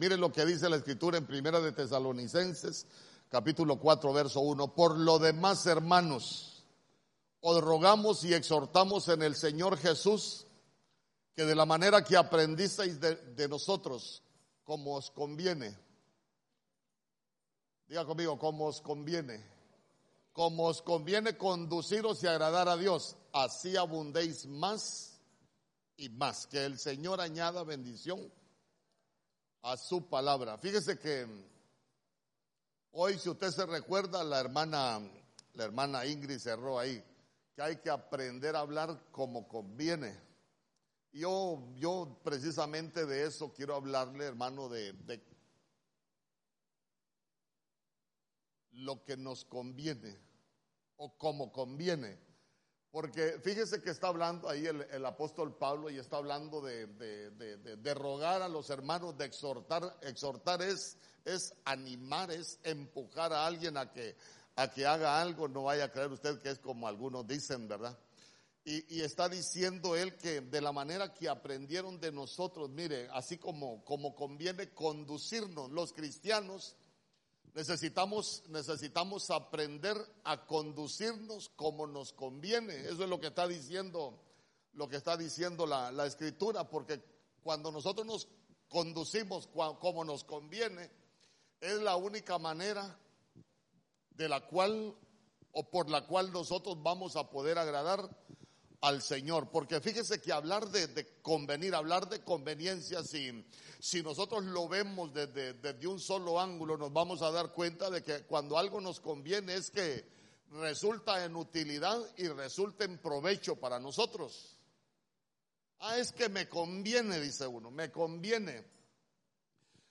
mire lo que dice la escritura en Primera de Tesalonicenses, capítulo 4, verso 1. Por lo demás, hermanos, os rogamos y exhortamos en el Señor Jesús que de la manera que aprendisteis de nosotros, como os conviene, diga conmigo, como os conviene, como os conviene conduciros y agradar a Dios, así abundéis más y más. Que el Señor añada bendición a su palabra. Fíjese que hoy, si usted se recuerda, la hermana, la hermana Ingrid cerró ahí, que hay que aprender a hablar como conviene. Yo, yo precisamente de eso quiero hablarle, hermano, de, de lo que nos conviene o como conviene. Porque fíjese que está hablando ahí el, apóstol Pablo y está hablando de, rogar a los hermanos, de exhortar. Exhortar es, animar, es empujar a alguien a que, haga algo. No vaya a creer usted que es como algunos dicen, ¿verdad? Y, está diciendo él que de la manera que aprendieron de nosotros, mire, así como conviene conducirnos los cristianos, Necesitamos, necesitamos aprender a conducirnos como nos conviene. Eso es lo que está diciendo, lo que está diciendo la, la escritura, porque cuando nosotros nos conducimos como nos conviene, es la única manera de la cual o por la cual nosotros vamos a poder agradar al Señor. Porque fíjese que hablar de, convenir, hablar de conveniencia, si, si nosotros lo vemos desde, desde, un solo ángulo, nos vamos a dar cuenta de que cuando algo nos conviene es que resulta en utilidad y resulta en provecho para nosotros. Ah, es que me conviene, dice uno, me conviene.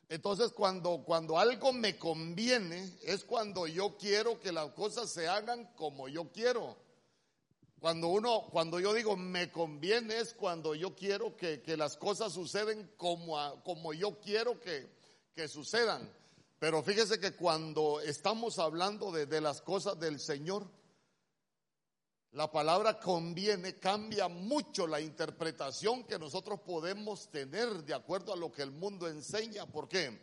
Entonces, cuando, cuando algo me conviene, es cuando yo quiero que las cosas se hagan como yo quiero. Cuando uno, cuando yo digo me conviene es cuando yo quiero que, las cosas suceden como, como yo quiero que, que, sucedan. Pero fíjese que cuando estamos hablando de, de las cosas del Señor, la palabra conviene cambia mucho la interpretación que nosotros podemos tener de acuerdo a lo que el mundo enseña. ¿Por qué?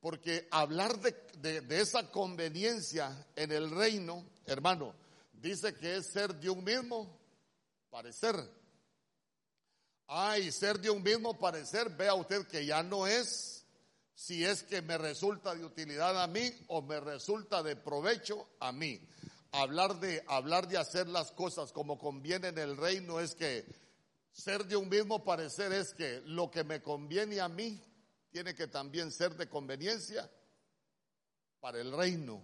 Porque hablar de, de esa conveniencia en el reino, hermano, dice que es ser de un mismo parecer. Ay, ser de un mismo parecer, vea usted que ya no es si es que me resulta de utilidad a mí o me resulta de provecho a mí. Hablar de, hablar de hacer las cosas como conviene en el reino es que ser de un mismo parecer es que lo que me conviene a mí tiene que también ser de conveniencia para el reino.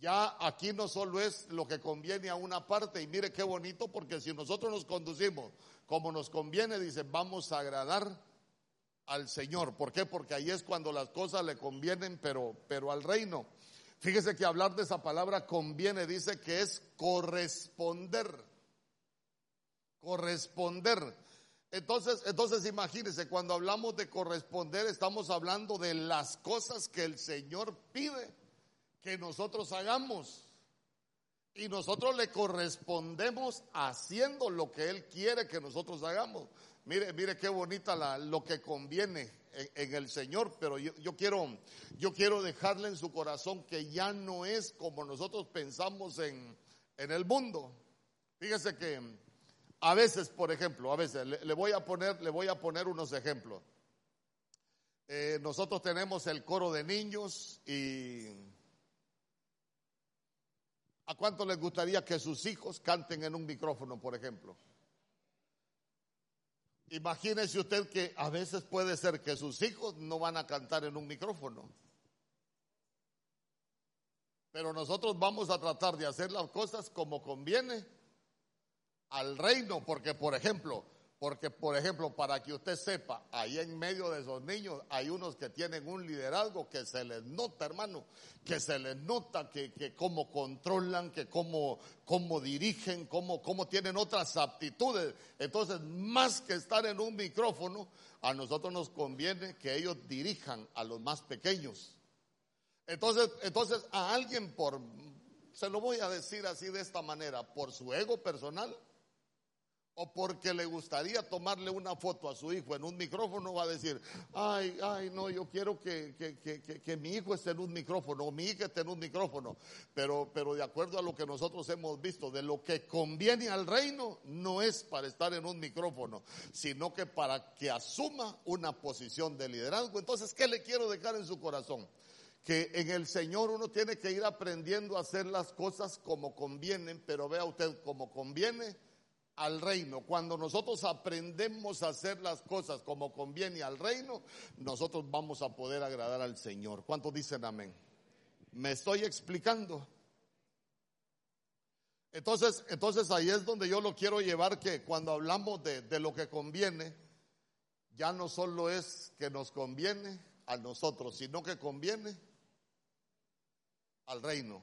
Ya aquí no solo es lo que conviene a una parte, y mire qué bonito, porque si nosotros nos conducimos como nos conviene, dice, vamos a agradar al Señor. ¿Por qué? Porque ahí es cuando las cosas le convienen, pero, pero al reino. Fíjese que hablar de esa palabra conviene, dice que es corresponder. Corresponder. Entonces, entonces imagínense, cuando hablamos de corresponder, estamos hablando de las cosas que el Señor pide que nosotros hagamos. Y nosotros le correspondemos haciendo lo que Él quiere que nosotros hagamos. Mire, mire qué bonita la, lo que conviene en, el Señor, pero yo, yo, quiero, yo quiero dejarle en su corazón que ya no es como nosotros pensamos en, en el mundo. Fíjese que a veces, por ejemplo, a veces, le, voy a poner, le voy a poner unos ejemplos. Eh, nosotros tenemos el coro de niños y ¿A cuánto les gustaría que sus hijos canten en un micrófono, por ejemplo? Imagínese usted que a veces puede ser que sus hijos no van a cantar en un micrófono. Pero nosotros vamos a tratar de hacer las cosas como conviene al reino, porque por ejemplo, porque, por ejemplo, para que usted sepa, ahí en medio de esos niños hay unos que tienen un liderazgo que se les nota, hermano, que se les nota que, que cómo controlan, que cómo, cómo dirigen, cómo, cómo tienen otras aptitudes. Entonces, más que estar en un micrófono, a nosotros nos conviene que ellos dirijan a los más pequeños. Entonces, entonces a alguien por, se lo voy a decir así de esta manera, por su ego personal, o porque le gustaría tomarle una foto a su hijo en un micrófono, va a decir, ay, ay, no, yo quiero que, que, mi hijo esté en un micrófono, o mi hija esté en un micrófono. Pero, pero de acuerdo a lo que nosotros hemos visto, de lo que conviene al reino, no es para estar en un micrófono, sino que para que asuma una posición de liderazgo. Entonces, ¿qué le quiero dejar en su corazón? que en el Señor uno tiene que ir aprendiendo a hacer las cosas como convienen, pero vea usted como conviene al reino. Cuando nosotros aprendemos a hacer las cosas como conviene al reino, nosotros vamos a poder agradar al Señor. ¿Cuántos dicen amén? ¿Me estoy explicando? Entonces, entonces ahí es donde yo lo quiero llevar que cuando hablamos de, de lo que conviene, ya no solo es que nos conviene a nosotros, sino que conviene al reino.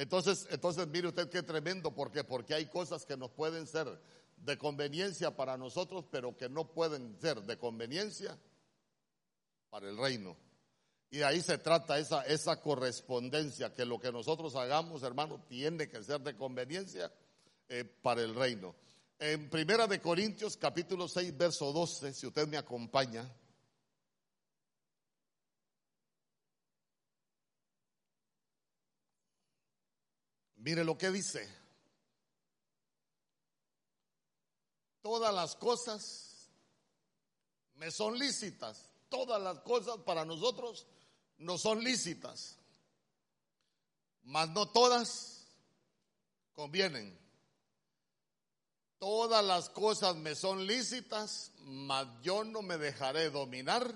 Entonces, entonces mire usted qué tremendo, ¿por? Porque hay cosas que nos pueden ser de conveniencia para nosotros, pero que no pueden ser de conveniencia para el reino. Y ahí se trata esa, esa correspondencia, que lo que nosotros hagamos, hermano, tiene que ser de conveniencia eh, para el reino. En Primera de Corintios, capítulo 6, verso 12, si usted me acompaña. Mire lo que dice. Todas las cosas me son lícitas. Todas las cosas para nosotros no son lícitas. Mas no todas convienen. Todas las cosas me son lícitas, mas yo no me dejaré dominar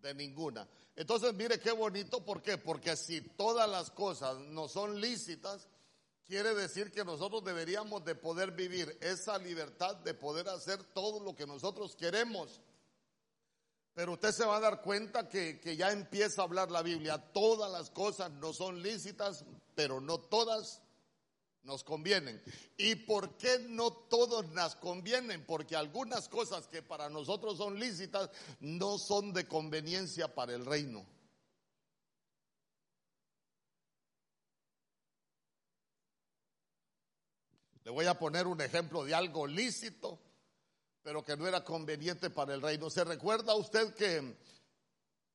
de ninguna. Entonces, mire qué bonito, ¿por qué? Porque si todas las cosas no son lícitas, quiere decir que nosotros deberíamos de poder vivir esa libertad de poder hacer todo lo que nosotros queremos. Pero usted se va a dar cuenta que, que ya empieza a hablar la Biblia. Todas las cosas no son lícitas, pero no todas nos convienen. ¿Y por qué no todos nos convienen? Porque algunas cosas que para nosotros son lícitas no son de conveniencia para el reino. Le voy a poner un ejemplo de algo lícito, pero que no era conveniente para el reino. ¿Se recuerda usted que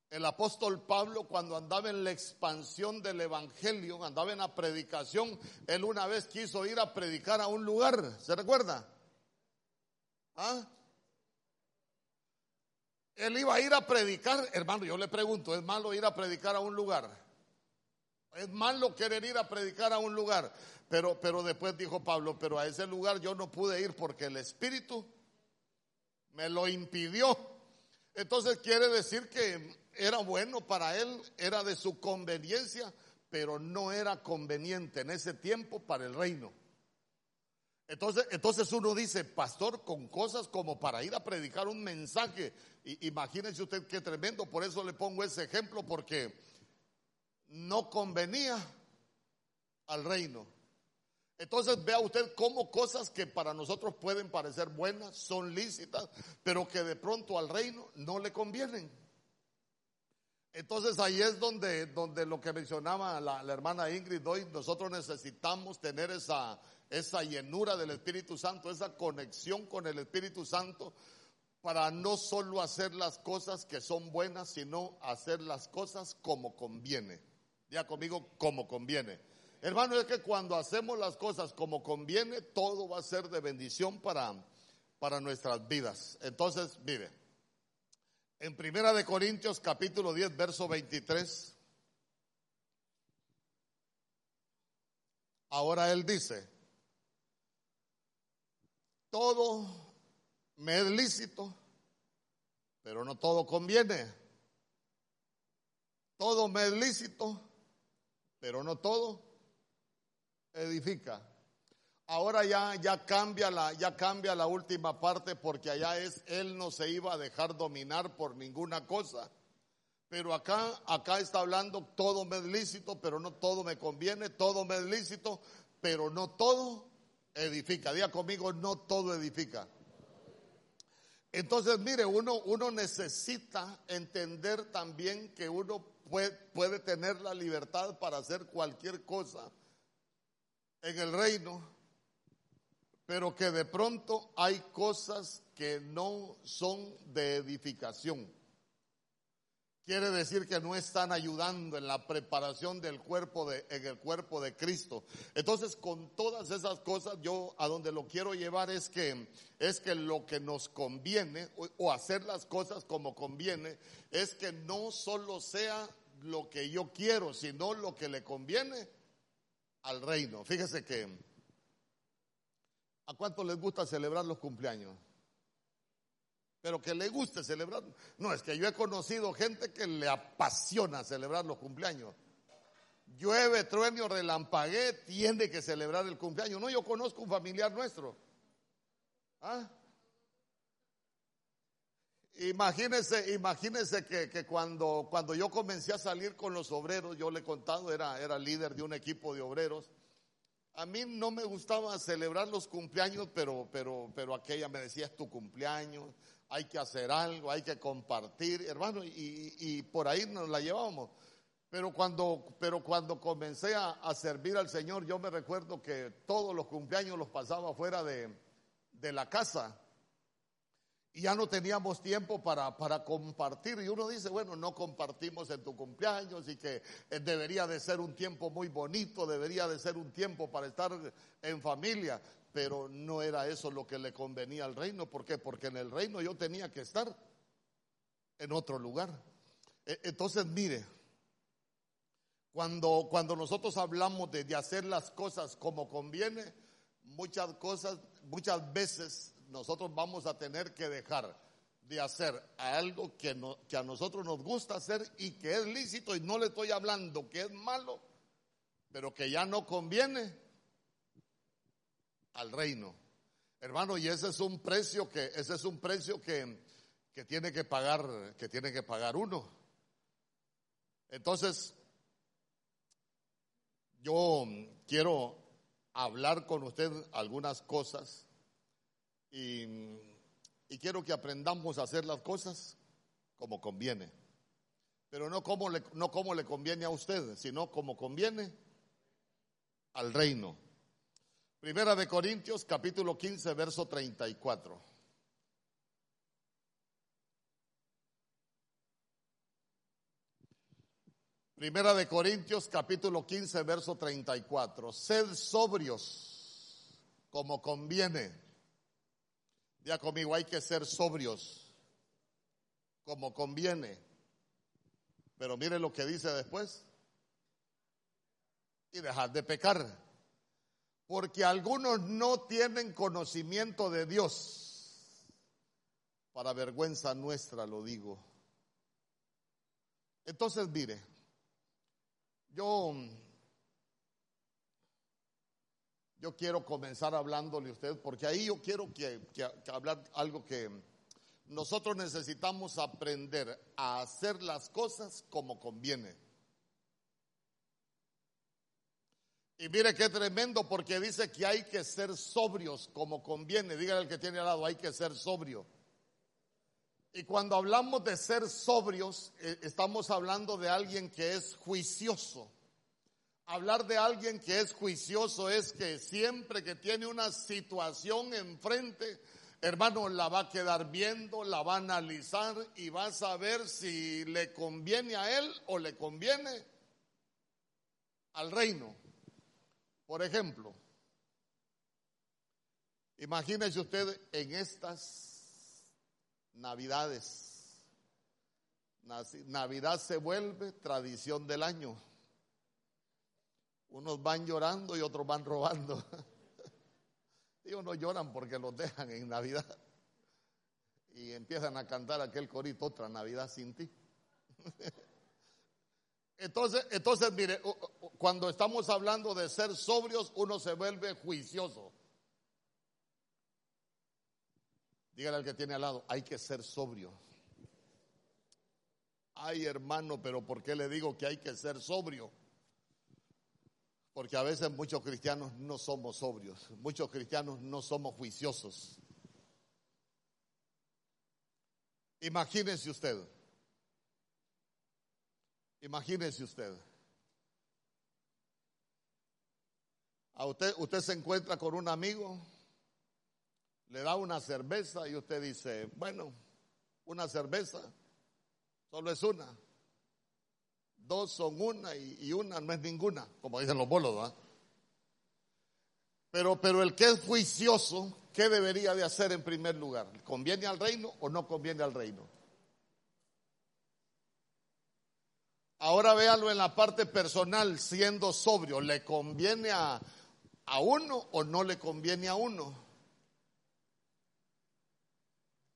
el apóstol Pablo cuando andaba en la expansión del Evangelio, andaba en la predicación, él una vez quiso ir a predicar a un lugar, ¿se recuerda? ¿Ah? Él iba a ir a predicar, hermano, yo le pregunto, ¿es malo ir a predicar a un lugar? Es malo querer ir a predicar a un lugar, pero, pero después dijo Pablo, pero a ese lugar yo no pude ir porque el Espíritu me lo impidió. Entonces quiere decir que era bueno para él, era de su conveniencia, pero no era conveniente en ese tiempo para el reino. Entonces, entonces uno dice, pastor, con cosas como para ir a predicar un mensaje, y, imagínense usted qué tremendo, por eso le pongo ese ejemplo, porque no convenía al reino. Entonces vea usted cómo cosas que para nosotros pueden parecer buenas, son lícitas, pero que de pronto al reino no le convienen. Entonces ahí es donde, donde lo que mencionaba la, hermana Ingrid hoy, nosotros necesitamos tener esa, esa llenura del Espíritu Santo, esa conexión con el Espíritu Santo, para no solo hacer las cosas que son buenas, sino hacer las cosas como conviene. Ya conmigo, como conviene. Hermano, es que cuando hacemos las cosas como conviene, todo va a ser de bendición para, para nuestras vidas. Entonces, mire. En Primera de Corintios capítulo 10, verso 23. Ahora él dice, todo me es lícito, pero no todo conviene. Todo me es lícito, pero no todo edifica. Ahora ya, ya, cambia la, ya cambia la última parte porque allá es, él no se iba a dejar dominar por ninguna cosa. Pero acá, acá está hablando, todo me es lícito, pero no todo me conviene, todo me es lícito, pero no todo edifica. Diga conmigo, no todo edifica. Entonces, mire, uno, uno necesita entender también que uno puede, puede tener la libertad para hacer cualquier cosa en el reino pero que de pronto hay cosas que no son de edificación. Quiere decir que no están ayudando en la preparación del cuerpo de, en el cuerpo de Cristo. Entonces, con todas esas cosas, yo a donde lo quiero llevar es que, es que lo que nos conviene, o, o hacer las cosas como conviene, es que no solo sea lo que yo quiero, sino lo que le conviene al reino. Fíjese que, ¿a cuánto les gusta celebrar los cumpleaños? pero que le guste celebrar. No, es que yo he conocido gente que le apasiona celebrar los cumpleaños. Llueve, trueno, relampagué, tiene que celebrar el cumpleaños. No, yo conozco un familiar nuestro. ¿Ah? Imagínense, imagínense que, que, cuando, cuando yo comencé a salir con los obreros, yo le he contado, era, era líder de un equipo de obreros. A mí no me gustaba celebrar los cumpleaños, pero, pero, pero aquella me decía, es tu cumpleaños, hay que hacer algo, hay que compartir, hermano, y, por ahí nos la llevábamos. Pero cuando, pero cuando comencé a, servir al Señor, yo me recuerdo que todos los cumpleaños los pasaba fuera de, de la casa. Y ya no teníamos tiempo para, para, compartir. Y uno dice, bueno, no compartimos en tu cumpleaños y que eh, debería de ser un tiempo muy bonito, debería de ser un tiempo para estar en familia pero no era eso lo que le convenía al reino. ¿Por qué? Porque en el reino yo tenía que estar en otro lugar. E, entonces, mire, cuando, cuando nosotros hablamos de, hacer las cosas como conviene, muchas cosas, muchas veces nosotros vamos a tener que dejar de hacer algo que, que a nosotros nos gusta hacer y que es lícito y no le estoy hablando que es malo, pero que ya no conviene al reino. Hermano, y ese es un precio que, ese es un precio que, que tiene que pagar, que tiene que pagar uno. Entonces, yo quiero hablar con usted algunas cosas y, quiero que aprendamos a hacer las cosas como conviene. Pero no como, le, no como le conviene a usted, sino como conviene al reino. Primera de Corintios, capítulo 15, verso 34. Primera de Corintios, capítulo 15, verso 34. Sed sobrios como conviene. Ya conmigo, hay que ser sobrios como conviene. Pero mire lo que dice después. Y dejad de pecar porque algunos no tienen conocimiento de Dios. Para vergüenza nuestra lo digo. Entonces, mire, yo, yo quiero comenzar hablándole a usted, porque ahí yo quiero que, hablar algo que nosotros necesitamos aprender a hacer las cosas como conviene. Y mire qué tremendo porque dice que hay que ser sobrios como conviene. Dígale al que tiene al lado, hay que ser sobrio. Y cuando hablamos de ser sobrios, eh, estamos hablando de alguien que es juicioso. Hablar de alguien que es juicioso es que siempre que tiene una situación enfrente, hermano, la va a quedar viendo, la va a analizar y va a saber si le conviene a él o le conviene al reino. Por ejemplo, imagínese usted en estas navidades. Navidad se vuelve tradición del año. Unos van llorando y otros van robando. Y unos lloran porque los dejan en Navidad. Y empiezan a cantar aquel corito, otra Navidad sin ti. Entonces, entonces, mire, cuando estamos hablando de ser sobrios, uno se vuelve juicioso. Dígale al que tiene al lado, hay que ser sobrio. Ay, hermano, pero ¿por qué le digo que hay que ser sobrio? Porque a veces muchos cristianos no somos sobrios, muchos cristianos no somos juiciosos. Imagínese usted, Imagínese usted. A usted, usted se encuentra con un amigo le da una cerveza y usted dice, bueno, una cerveza solo es una. Dos son una y, una no es ninguna, como dicen los bolos. Pero, pero el que es juicioso, ¿qué debería de hacer en primer lugar? ¿Conviene al reino o no conviene al reino? Ahora véalo en la parte personal, siendo sobrio, ¿le conviene a, a uno o no le conviene a uno?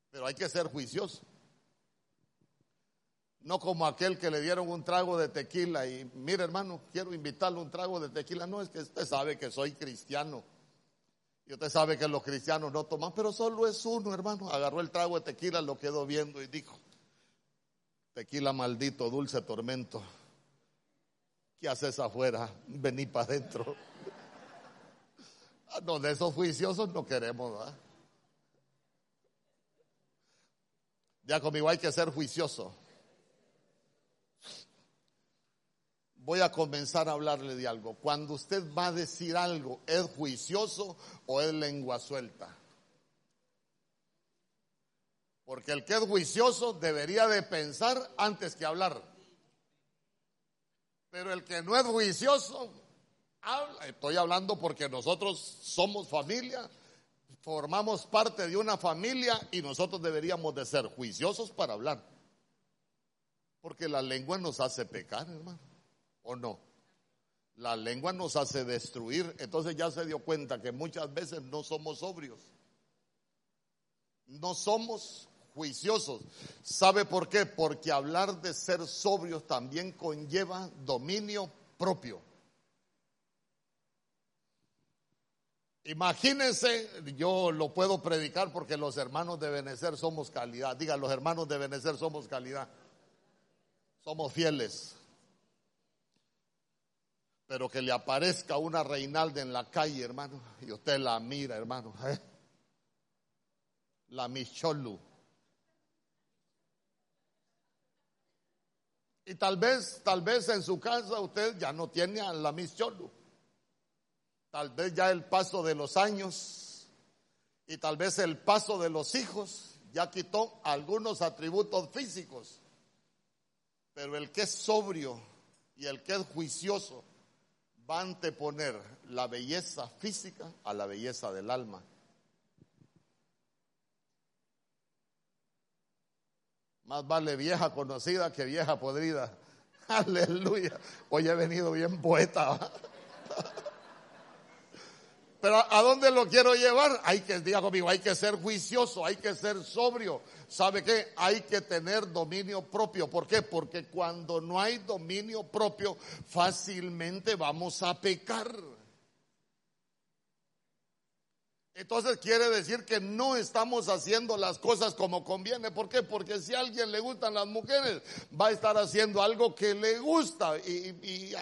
Pero hay que ser juicioso. No como aquel que le dieron un trago de tequila y, mire hermano, quiero invitarle un trago de tequila. No, es que usted sabe que soy cristiano. Y usted sabe que los cristianos no toman, pero solo es uno, hermano. Agarró el trago de tequila, lo quedó viendo y dijo, tequila maldito, dulce tormento. ¿Qué haces afuera? Vení para adentro. Ah, no, de esos juiciosos no queremos, ¿verdad? Ya conmigo hay que ser juicioso. Voy a comenzar a hablarle de algo. Cuando usted va a decir algo, ¿es juicioso o es lengua suelta? Porque el que es juicioso debería de pensar antes que hablar. Pero el que no es juicioso, habla. Estoy hablando porque nosotros somos familia, formamos parte de una familia y nosotros deberíamos de ser juiciosos para hablar. Porque la lengua nos hace pecar, hermano. ¿O no? La lengua nos hace destruir. Entonces ya se dio cuenta que muchas veces no somos sobrios. No somos juiciosos. ¿Sabe por qué? Porque hablar de ser sobrios también conlleva dominio propio. Imagínense, yo lo puedo predicar porque los hermanos de Benecer somos calidad. Diga, los hermanos de Benecer somos calidad. Somos fieles pero que le aparezca una Reinalda en la calle, hermano, y usted la mira, hermano, ¿eh? la Micholu. Y tal vez, tal vez en su casa usted ya no tiene a la Micholu. Tal vez ya el paso de los años y tal vez el paso de los hijos ya quitó algunos atributos físicos. Pero el que es sobrio y el que es juicioso va a anteponer la belleza física a la belleza del alma. Más vale vieja conocida que vieja podrida. Aleluya. Hoy he venido bien poeta. Pero ¿a dónde lo quiero llevar? Hay que, diga conmigo, hay que ser juicioso, hay que ser sobrio. ¿Sabe qué? Hay que tener dominio propio. ¿Por qué? Porque cuando no hay dominio propio, fácilmente vamos a pecar. Entonces quiere decir que no estamos haciendo las cosas como conviene. ¿Por qué? Porque si a alguien le gustan las mujeres, va a estar haciendo algo que le gusta y,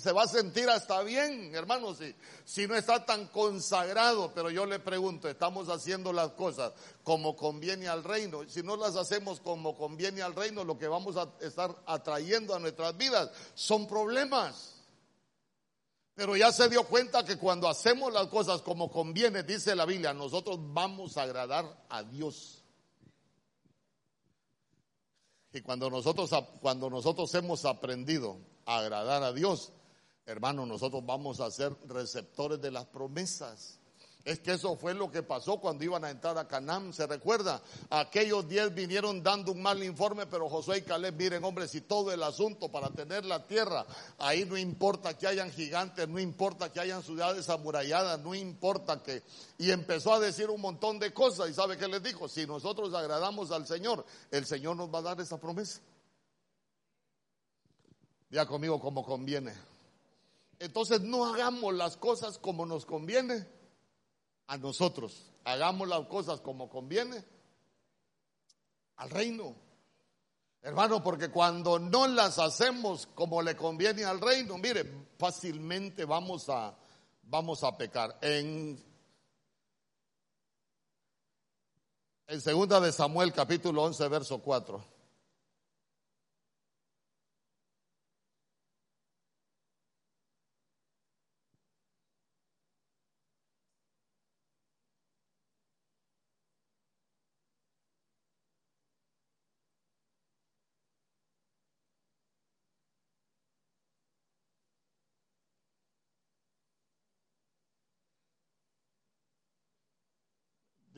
se va a sentir hasta bien, hermanos, si, si no está tan consagrado. Pero yo le pregunto, ¿estamos haciendo las cosas como conviene al reino? Si no las hacemos como conviene al reino, lo que vamos a estar atrayendo a nuestras vidas son problemas. Pero ya se dio cuenta que cuando hacemos las cosas como conviene, dice la Biblia, nosotros vamos a agradar a Dios. Y cuando nosotros, cuando nosotros hemos aprendido a agradar a Dios, hermano, nosotros vamos a ser receptores de las promesas. Es que eso fue lo que pasó cuando iban a entrar a Canaán, ¿se recuerda? Aquellos diez vinieron dando un mal informe, pero Josué y Caleb, miren hombre, si todo el asunto para tener la tierra, ahí no importa que hayan gigantes, no importa que hayan ciudades amuralladas, no importa que... Y empezó a decir un montón de cosas y ¿sabe qué les dijo? Si nosotros agradamos al Señor, el Señor nos va a dar esa promesa. Ya conmigo como conviene. Entonces no hagamos las cosas como nos conviene a nosotros. Hagamos las cosas como conviene al reino. Hermano, porque cuando no las hacemos como le conviene al reino, mire, fácilmente vamos a, vamos a pecar. En, en segunda de Samuel capítulo 11, verso 4.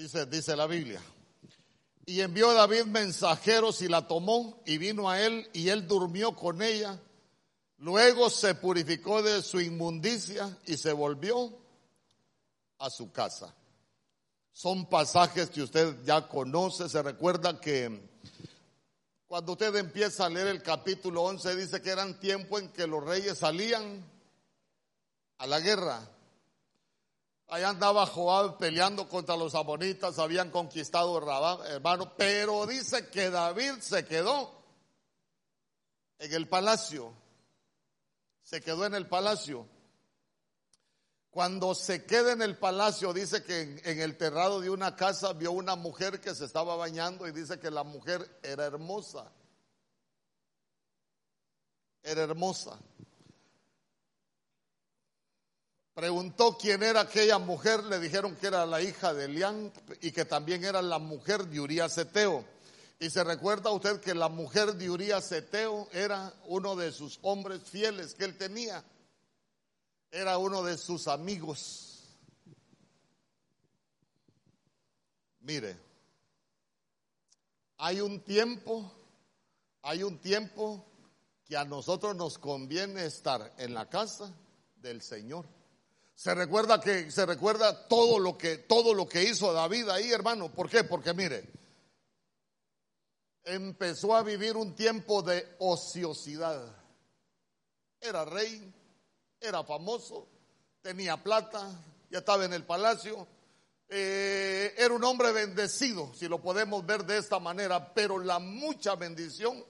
Dice, dice la Biblia. Y envió David mensajeros y la tomó y vino a él y él durmió con ella. Luego se purificó de su inmundicia y se volvió a su casa. Son pasajes que usted ya conoce. Se recuerda que cuando usted empieza a leer el capítulo 11 dice que eran tiempos en que los reyes salían a la guerra Allá andaba Joab peleando contra los amonitas, habían conquistado Rabá, hermano, pero dice que David se quedó en el palacio. Se quedó en el palacio. Cuando se queda en el palacio, dice que en, en, el terrado de una casa vio una mujer que se estaba bañando y dice que la mujer era hermosa. Era hermosa. Preguntó quién era aquella mujer, le dijeron que era la hija de Elián y que también era la mujer de Urias Eteo. Y se recuerda usted que la mujer de Urias Eteo era uno de sus hombres fieles que él tenía. Era uno de sus amigos. Mire, hay un tiempo, hay un tiempo que a nosotros nos conviene estar en la casa del Señor. Se recuerda que se recuerda todo lo que todo lo que hizo David ahí, hermano. ¿Por qué? Porque mire, empezó a vivir un tiempo de ociosidad. Era rey, era famoso, tenía plata, ya estaba en el palacio. Eh, era un hombre bendecido, si lo podemos ver de esta manera, pero la mucha bendición,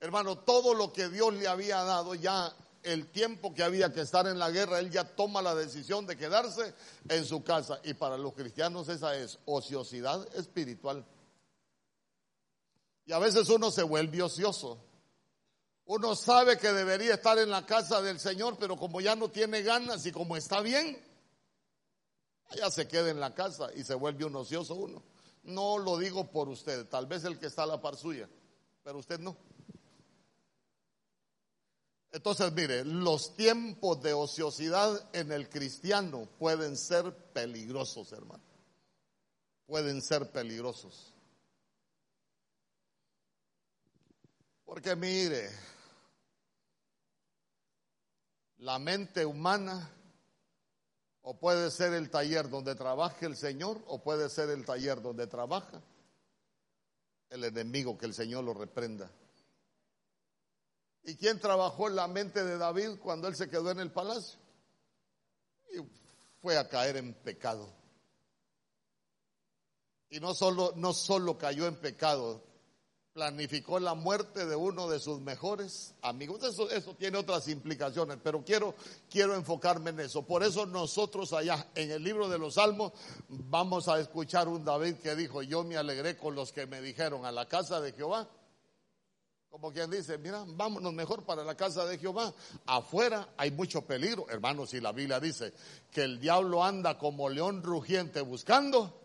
hermano, todo lo que Dios le había dado ya el tiempo que había que estar en la guerra, él ya toma la decisión de quedarse en su casa. Y para los cristianos esa es ociosidad espiritual. Y a veces uno se vuelve ocioso. Uno sabe que debería estar en la casa del Señor, pero como ya no tiene ganas y como está bien, ya se queda en la casa y se vuelve un ocioso uno. No lo digo por usted, tal vez el que está a la par suya, pero usted no. Entonces, mire, los tiempos de ociosidad en el cristiano pueden ser peligrosos, hermano. Pueden ser peligrosos. Porque mire, la mente humana o puede ser el taller donde trabaja el Señor o puede ser el taller donde trabaja el enemigo que el Señor lo reprenda. ¿Y quién trabajó en la mente de David cuando él se quedó en el palacio? Y fue a caer en pecado. Y no solo, no solo cayó en pecado, planificó la muerte de uno de sus mejores amigos. Eso, eso tiene otras implicaciones, pero quiero, quiero enfocarme en eso. Por eso nosotros allá en el libro de los Salmos vamos a escuchar un David que dijo, yo me alegré con los que me dijeron a la casa de Jehová como quien dice, mira, vámonos mejor para la casa de Jehová. Afuera hay mucho peligro, hermanos, y la Biblia dice que el diablo anda como león rugiente buscando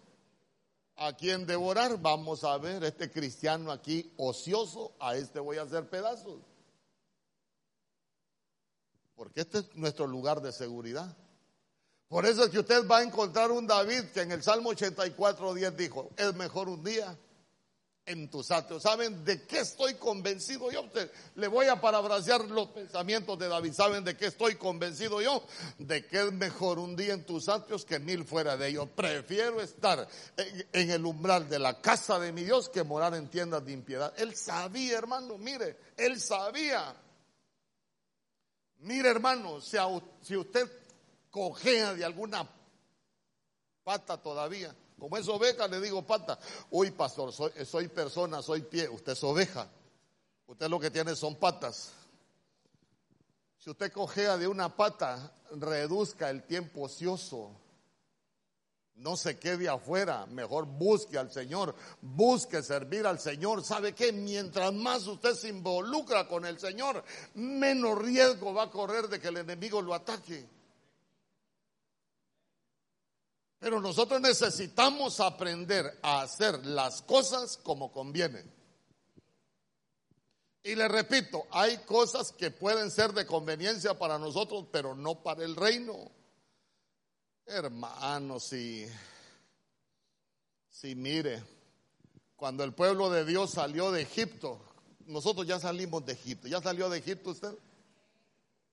a quien devorar. Vamos a ver, este cristiano aquí ocioso, a este voy a hacer pedazos. Porque este es nuestro lugar de seguridad. Por eso es que usted va a encontrar un David que en el Salmo 84, 10 dijo, es mejor un día en tus atrios. ¿Saben de qué estoy convencido yo? Le voy a parafrasear los pensamientos de David. ¿Saben de qué estoy convencido yo? De que es mejor un día en tus atrios que mil fuera de ellos. Prefiero estar en, el umbral de la casa de mi Dios que morar en tiendas de impiedad. Él sabía, hermano, mire, él sabía. Mire, hermano, si, si usted cojea de alguna pata todavía, como es oveja, le digo pata. Uy, pastor, soy, persona, soy pie. Usted es oveja. Usted lo que tiene son patas. Si usted cojea de una pata, reduzca el tiempo ocioso. No se quede afuera, mejor busque al Señor, busque servir al Señor. ¿Sabe qué? Mientras más usted se involucra con el Señor, menos riesgo va a correr de que el enemigo lo ataque. Pero nosotros necesitamos aprender a hacer las cosas como conviene. Y le repito, hay cosas que pueden ser de conveniencia para nosotros, pero no para el reino. Hermanos, si, Sí, mire, cuando el pueblo de Dios salió de Egipto, nosotros ya salimos de Egipto. ¿Ya salió de Egipto usted?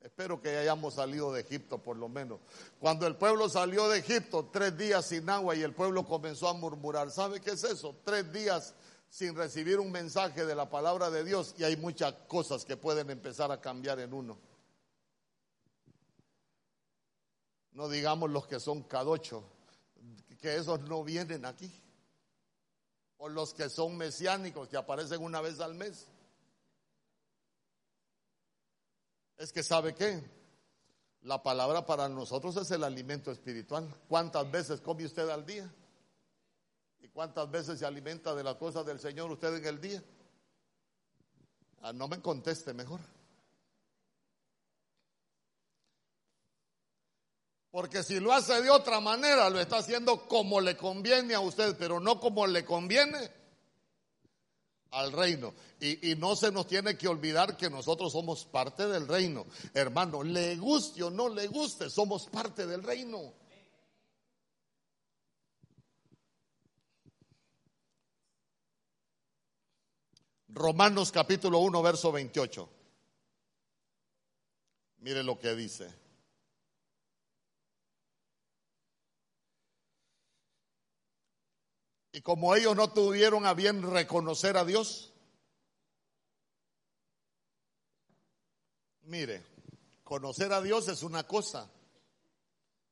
Espero que hayamos salido de Egipto por lo menos. Cuando el pueblo salió de Egipto, tres días sin agua y el pueblo comenzó a murmurar. ¿Sabe qué es eso? Tres días sin recibir un mensaje de la palabra de Dios y hay muchas cosas que pueden empezar a cambiar en uno. No digamos los que son cadocho, que esos no vienen aquí. O los que son mesiánicos, que aparecen una vez al mes. Es que sabe qué? La palabra para nosotros es el alimento espiritual. ¿Cuántas veces come usted al día? ¿Y cuántas veces se alimenta de las cosas del Señor usted en el día? Ah, no me conteste mejor. Porque si lo hace de otra manera, lo está haciendo como le conviene a usted, pero no como le conviene al reino. Y, y, no se nos tiene que olvidar que nosotros somos parte del reino. Hermano, le guste o no le guste, somos parte del reino. Romanos capítulo 1, verso 28. Mire lo que dice. Y como ellos no tuvieron a bien reconocer a Dios, mire, conocer a Dios es una cosa,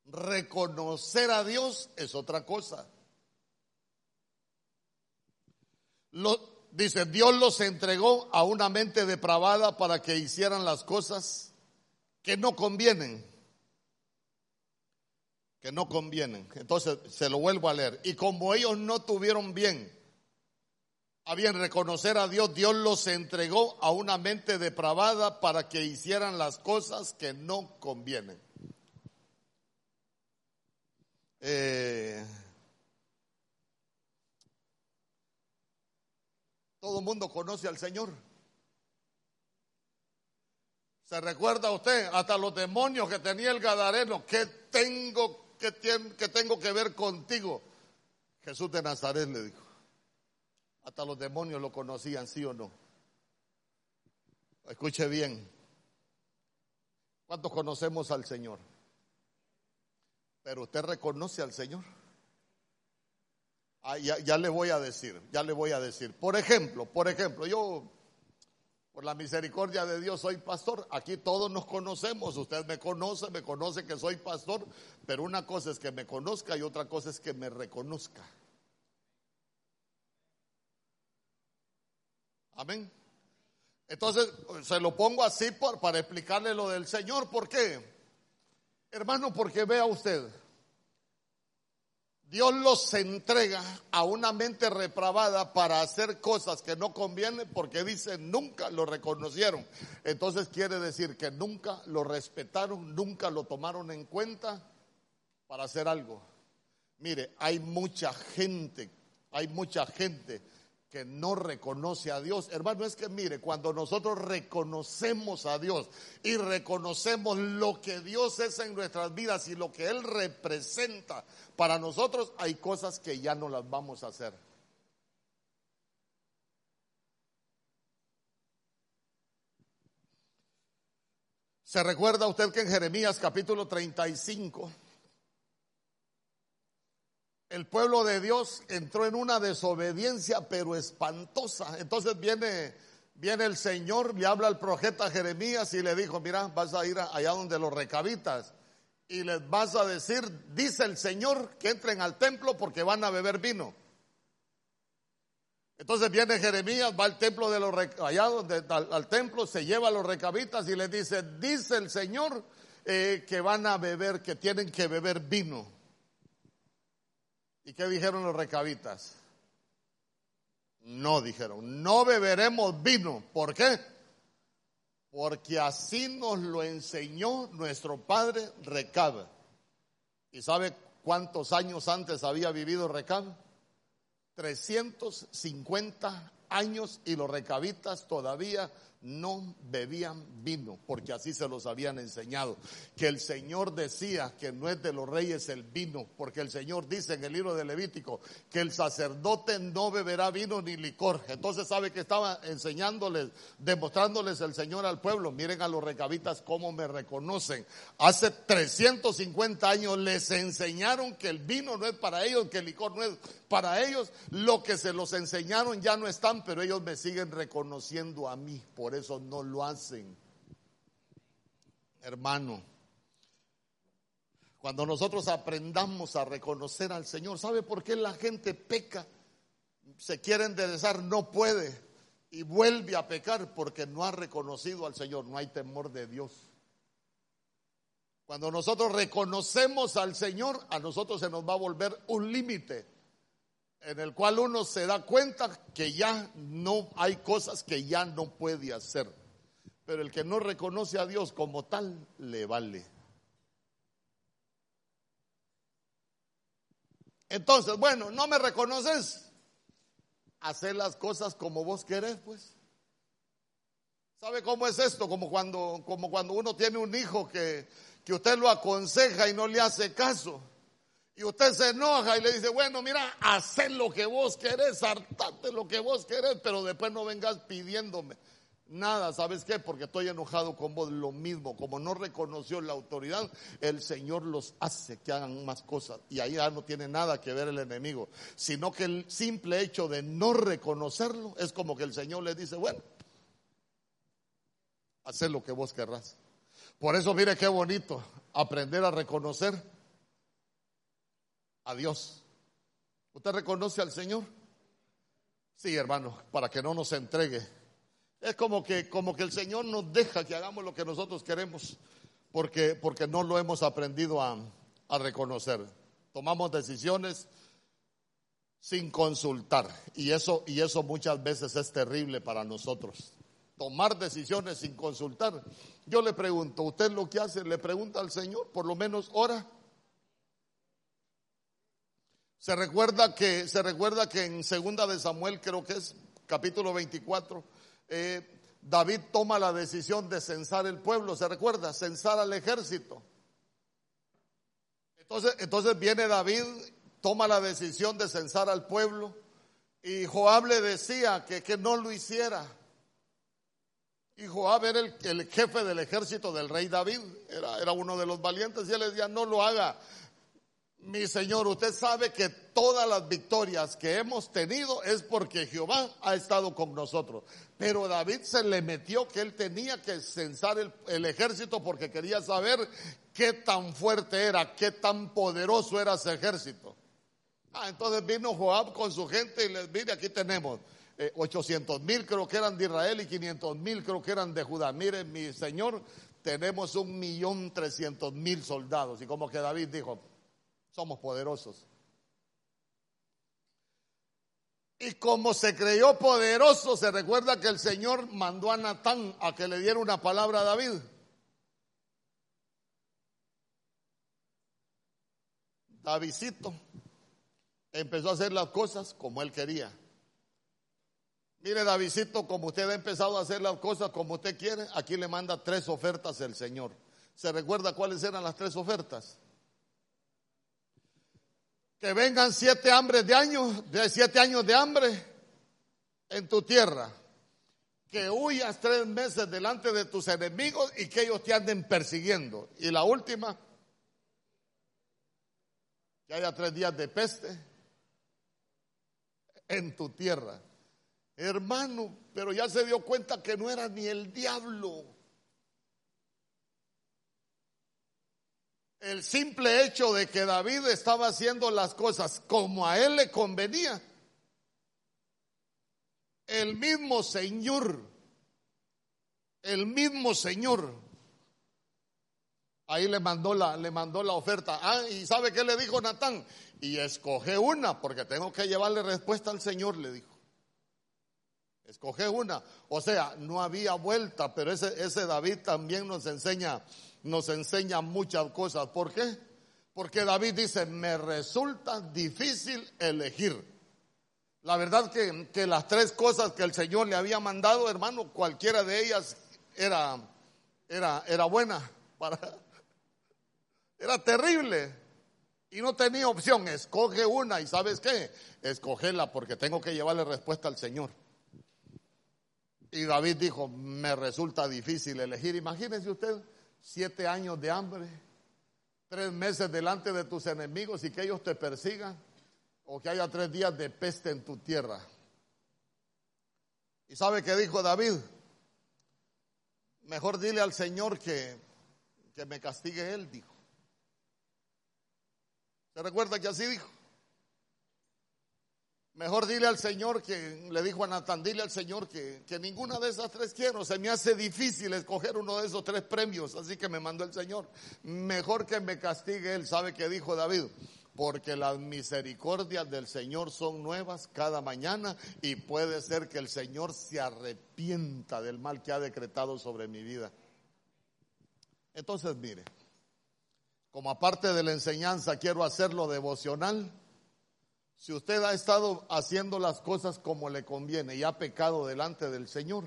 reconocer a Dios es otra cosa. Lo, Dice, Dios los entregó a una mente depravada para que hicieran las cosas que no convienen. Que no convienen. Entonces, se lo vuelvo a leer. Y como ellos no tuvieron bien, a bien reconocer a Dios, Dios los entregó a una mente depravada para que hicieran las cosas que no convienen. Eh, Todo el mundo conoce al Señor. ¿Se recuerda usted? Hasta los demonios que tenía el Gadareno. ¿Qué tengo que, que tengo que ver contigo? Jesús de Nazaret le dijo. Hasta los demonios lo conocían, sí o no. Escuche bien. ¿Cuántos conocemos al Señor? Pero usted reconoce al Señor. Ah, ya, le voy a decir, ya le voy a decir. Por ejemplo, por ejemplo, yo, por la misericordia de Dios, soy pastor. Aquí todos nos conocemos. Usted me conoce, me conoce que soy pastor. Pero una cosa es que me conozca y otra cosa es que me reconozca. Amén. Entonces, se lo pongo así para explicarle lo del Señor. ¿Por qué? Hermano, porque vea usted. Dios los entrega a una mente reprobada para hacer cosas que no convienen porque dice nunca lo reconocieron. Entonces quiere decir que nunca lo respetaron, nunca lo tomaron en cuenta para hacer algo. Mire, hay mucha gente, hay mucha gente que no reconoce a Dios. Hermano, es que mire, cuando nosotros reconocemos a Dios y reconocemos lo que Dios es en nuestras vidas y lo que Él representa para nosotros, hay cosas que ya no las vamos a hacer. ¿Se recuerda usted que en Jeremías capítulo 35 el pueblo de Dios entró en una desobediencia pero espantosa. Entonces viene, viene el Señor, le habla al profeta Jeremías y le dijo, mira, vas a ir allá donde los recabitas y les vas a decir, dice el Señor, que entren al templo porque van a beber vino. Entonces viene Jeremías, va al templo de los allá al, templo, se lleva a los recabitas y les dice, dice el Señor eh, que van a beber, que tienen que beber vino. ¿Y qué dijeron los recabitas? No dijeron, no beberemos vino. ¿Por qué? Porque así nos lo enseñó nuestro padre Recab. ¿Y sabe cuántos años antes había vivido Recab? 350 años y los recabitas todavía no bebían vino, porque así se los habían enseñado. Que el Señor decía que no es de los reyes el vino, porque el Señor dice en el libro de Levítico que el sacerdote no beberá vino ni licor. Entonces sabe que estaba enseñándoles, demostrándoles el Señor al pueblo. Miren a los recabitas cómo me reconocen. Hace 350 años les enseñaron que el vino no es para ellos, que el licor no es para ellos. Lo que se los enseñaron ya no están, pero ellos me siguen reconociendo a mí. Por eso no lo hacen. Hermano, cuando nosotros aprendamos a reconocer al Señor, ¿sabe por qué la gente peca? Se quiere enderezar, no puede y vuelve a pecar porque no ha reconocido al Señor, no hay temor de Dios. Cuando nosotros reconocemos al Señor, a nosotros se nos va a volver un límite en el cual uno se da cuenta que ya no hay cosas que ya no puede hacer. Pero el que no reconoce a Dios como tal, le vale. Entonces, bueno, no me reconoces. Hacer las cosas como vos querés, pues. ¿Sabe cómo es esto? Como cuando, como cuando uno tiene un hijo que, que usted lo aconseja y no le hace caso. Y usted se enoja y le dice, bueno, mira, haz lo que vos querés, hartate lo que vos querés, pero después no vengas pidiéndome nada. ¿Sabes qué? Porque estoy enojado con vos. Lo mismo, como no reconoció la autoridad, el Señor los hace que hagan más cosas. Y ahí ya no tiene nada que ver el enemigo, sino que el simple hecho de no reconocerlo es como que el Señor le dice, bueno, haz lo que vos querrás. Por eso, mire qué bonito aprender a reconocer a Dios. ¿Usted reconoce al Señor? Sí, hermano, para que no nos entregue. Es como que, como que el Señor nos deja que hagamos lo que nosotros queremos, porque, porque no lo hemos aprendido a, a reconocer. Tomamos decisiones sin consultar. Y eso, y eso muchas veces es terrible para nosotros. Tomar decisiones sin consultar. Yo le pregunto, ¿usted lo que hace? ¿Le pregunta al Señor? Por lo menos ora. Se recuerda que, se recuerda que en segunda de Samuel, creo que es capítulo 24, eh, David toma la decisión de censar el pueblo. ¿Se recuerda? Censar al ejército. Entonces, entonces viene David, toma la decisión de censar al pueblo y Joab le decía que, que no lo hiciera. Y Joab era el, el, jefe del ejército del rey David, era, era uno de los valientes y él le decía, no lo haga, mi Señor, usted sabe que todas las victorias que hemos tenido es porque Jehová ha estado con nosotros. Pero David se le metió que él tenía que censar el, ejército porque quería saber qué tan fuerte era, qué tan poderoso era ese ejército. Ah, entonces vino Joab con su gente y les mire, aquí tenemos 800 eh, mil creo que eran de Israel y 500 mil creo que eran de Judá. Mire, mi Señor, tenemos un millón trescientos mil soldados. Y como que David dijo, somos poderosos. Y como se creyó poderoso, se recuerda que el Señor mandó a Natán a que le diera una palabra a David. Davidito empezó a hacer las cosas como él quería. Mire, Davidito, como usted ha empezado a hacer las cosas como usted quiere, aquí le manda tres ofertas el Señor. ¿Se recuerda cuáles eran las tres ofertas? Que vengan siete hambres de años, de siete años de hambre en tu tierra, que huyas tres meses delante de tus enemigos y que ellos te anden persiguiendo. Y la última, que haya tres días de peste en tu tierra. Hermano, pero ya se dio cuenta que no era ni el diablo. El simple hecho de que David estaba haciendo las cosas como a él le convenía, el mismo Señor, el mismo Señor, ahí le mandó la, le mandó la oferta. Ah, y ¿sabe qué le dijo Natán? Y escoge una, porque tengo que llevarle respuesta al Señor, le dijo. Escoge una. O sea, no había vuelta, pero ese, ese David también nos enseña nos enseña muchas cosas. ¿Por qué? Porque David dice, me resulta difícil elegir. La verdad que, que, las tres cosas que el Señor le había mandado, hermano, cualquiera de ellas era, era, era buena para, era terrible. Y no tenía opción, escoge una y sabes qué, escogela porque tengo que llevarle respuesta al Señor. Y David dijo, me resulta difícil elegir. Imagínese usted, siete años de hambre, tres meses delante de tus enemigos y que ellos te persigan, o que haya tres días de peste en tu tierra. ¿Y sabe qué dijo David? Mejor dile al Señor que, que me castigue él, dijo. ¿Se recuerda que así dijo? Mejor dile al Señor que le dijo a Natán, dile al Señor que, que, ninguna de esas tres quiero. Se me hace difícil escoger uno de esos tres premios, así que me mandó el Señor. Mejor que me castigue él, ¿sabe qué dijo David? Porque las misericordias del Señor son nuevas cada mañana y puede ser que el Señor se arrepienta del mal que ha decretado sobre mi vida. Entonces, mire, como aparte de la enseñanza quiero hacerlo devocional, si usted ha estado haciendo las cosas como le conviene y ha pecado delante del Señor,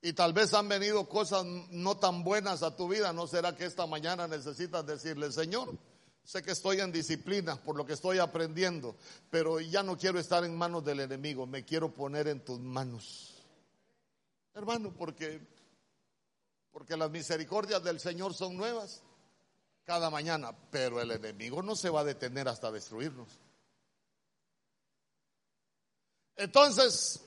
y tal vez han venido cosas no tan buenas a tu vida, ¿no será que esta mañana necesitas decirle, Señor, sé que estoy en disciplina por lo que estoy aprendiendo, pero ya no quiero estar en manos del enemigo, me quiero poner en tus manos. Hermano, porque porque las misericordias del Señor son nuevas cada mañana, pero el enemigo no se va a detener hasta destruirnos. Entonces,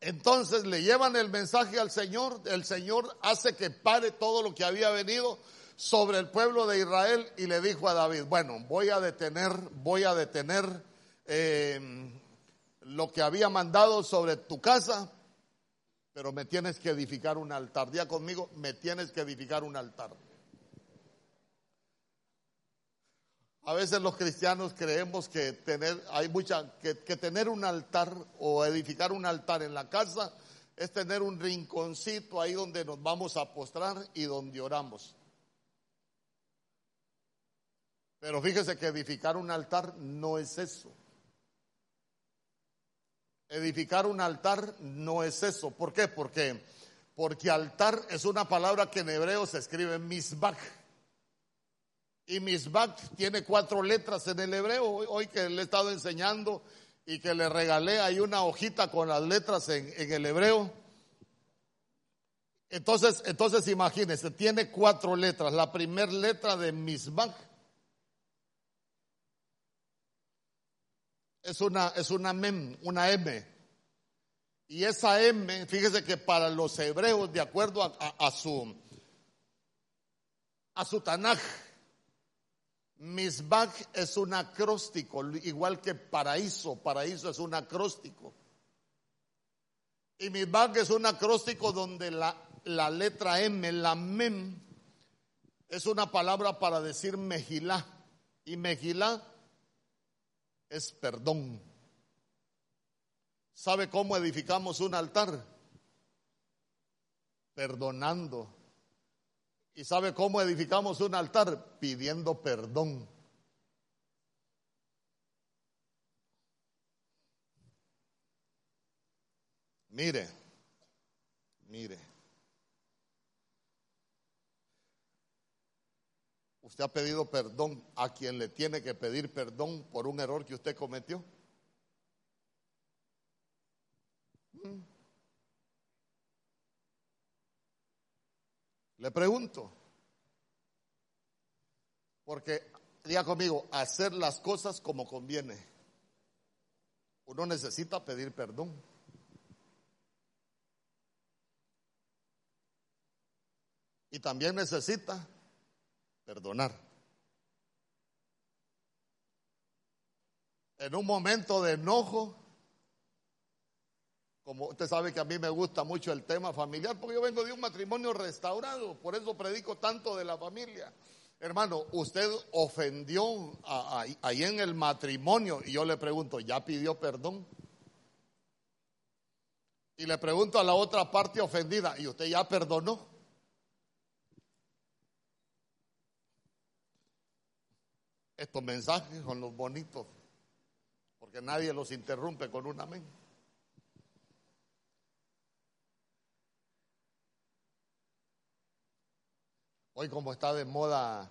entonces le llevan el mensaje al Señor, el Señor hace que pare todo lo que había venido sobre el pueblo de Israel y le dijo a David, bueno, voy a detener, voy a detener eh, lo que había mandado sobre tu casa, pero me tienes que edificar un altar. Día conmigo, me tienes que edificar un altar. A veces los cristianos creemos que tener, hay mucha, que, tener un altar o edificar un altar en la casa es tener un rinconcito ahí donde nos vamos a postrar y donde oramos. Pero fíjese que edificar un altar no es eso. Edificar un altar no es eso. ¿Por qué? Porque, porque altar es una palabra que en hebreo se escribe misbach y Misbach tiene cuatro letras en el hebreo. Hoy, que le he estado enseñando y que le regalé ahí una hojita con las letras en, el hebreo. Entonces, entonces imagínense, tiene cuatro letras. La primera letra de Misbach es una, es una mem, una M. Y esa M, fíjese que para los hebreos, de acuerdo a, a su, a su Tanaj, Misbach es un acróstico, igual que paraíso. Paraíso es un acróstico. Y Misbach es un acróstico donde la, la letra M, la mem, es una palabra para decir mejilá. Y mejilá es perdón. ¿Sabe cómo edificamos un altar? Perdonando ¿Y sabe cómo edificamos un altar? Pidiendo perdón. Mire, mire. ¿Usted ha pedido perdón a quien le tiene que pedir perdón por un error que usted cometió? Le pregunto, porque diga conmigo, hacer las cosas como conviene. Uno necesita pedir perdón. Y también necesita perdonar. En un momento de enojo, como usted sabe que a mí me gusta mucho el tema familiar, porque yo vengo de un matrimonio restaurado, por eso predico tanto de la familia. Hermano, usted ofendió ahí en el matrimonio y yo le pregunto, ¿ya pidió perdón? Y le pregunto a la otra parte ofendida, ¿y usted ya perdonó? Estos mensajes son los bonitos porque nadie los interrumpe con un amén. Hoy como está de moda,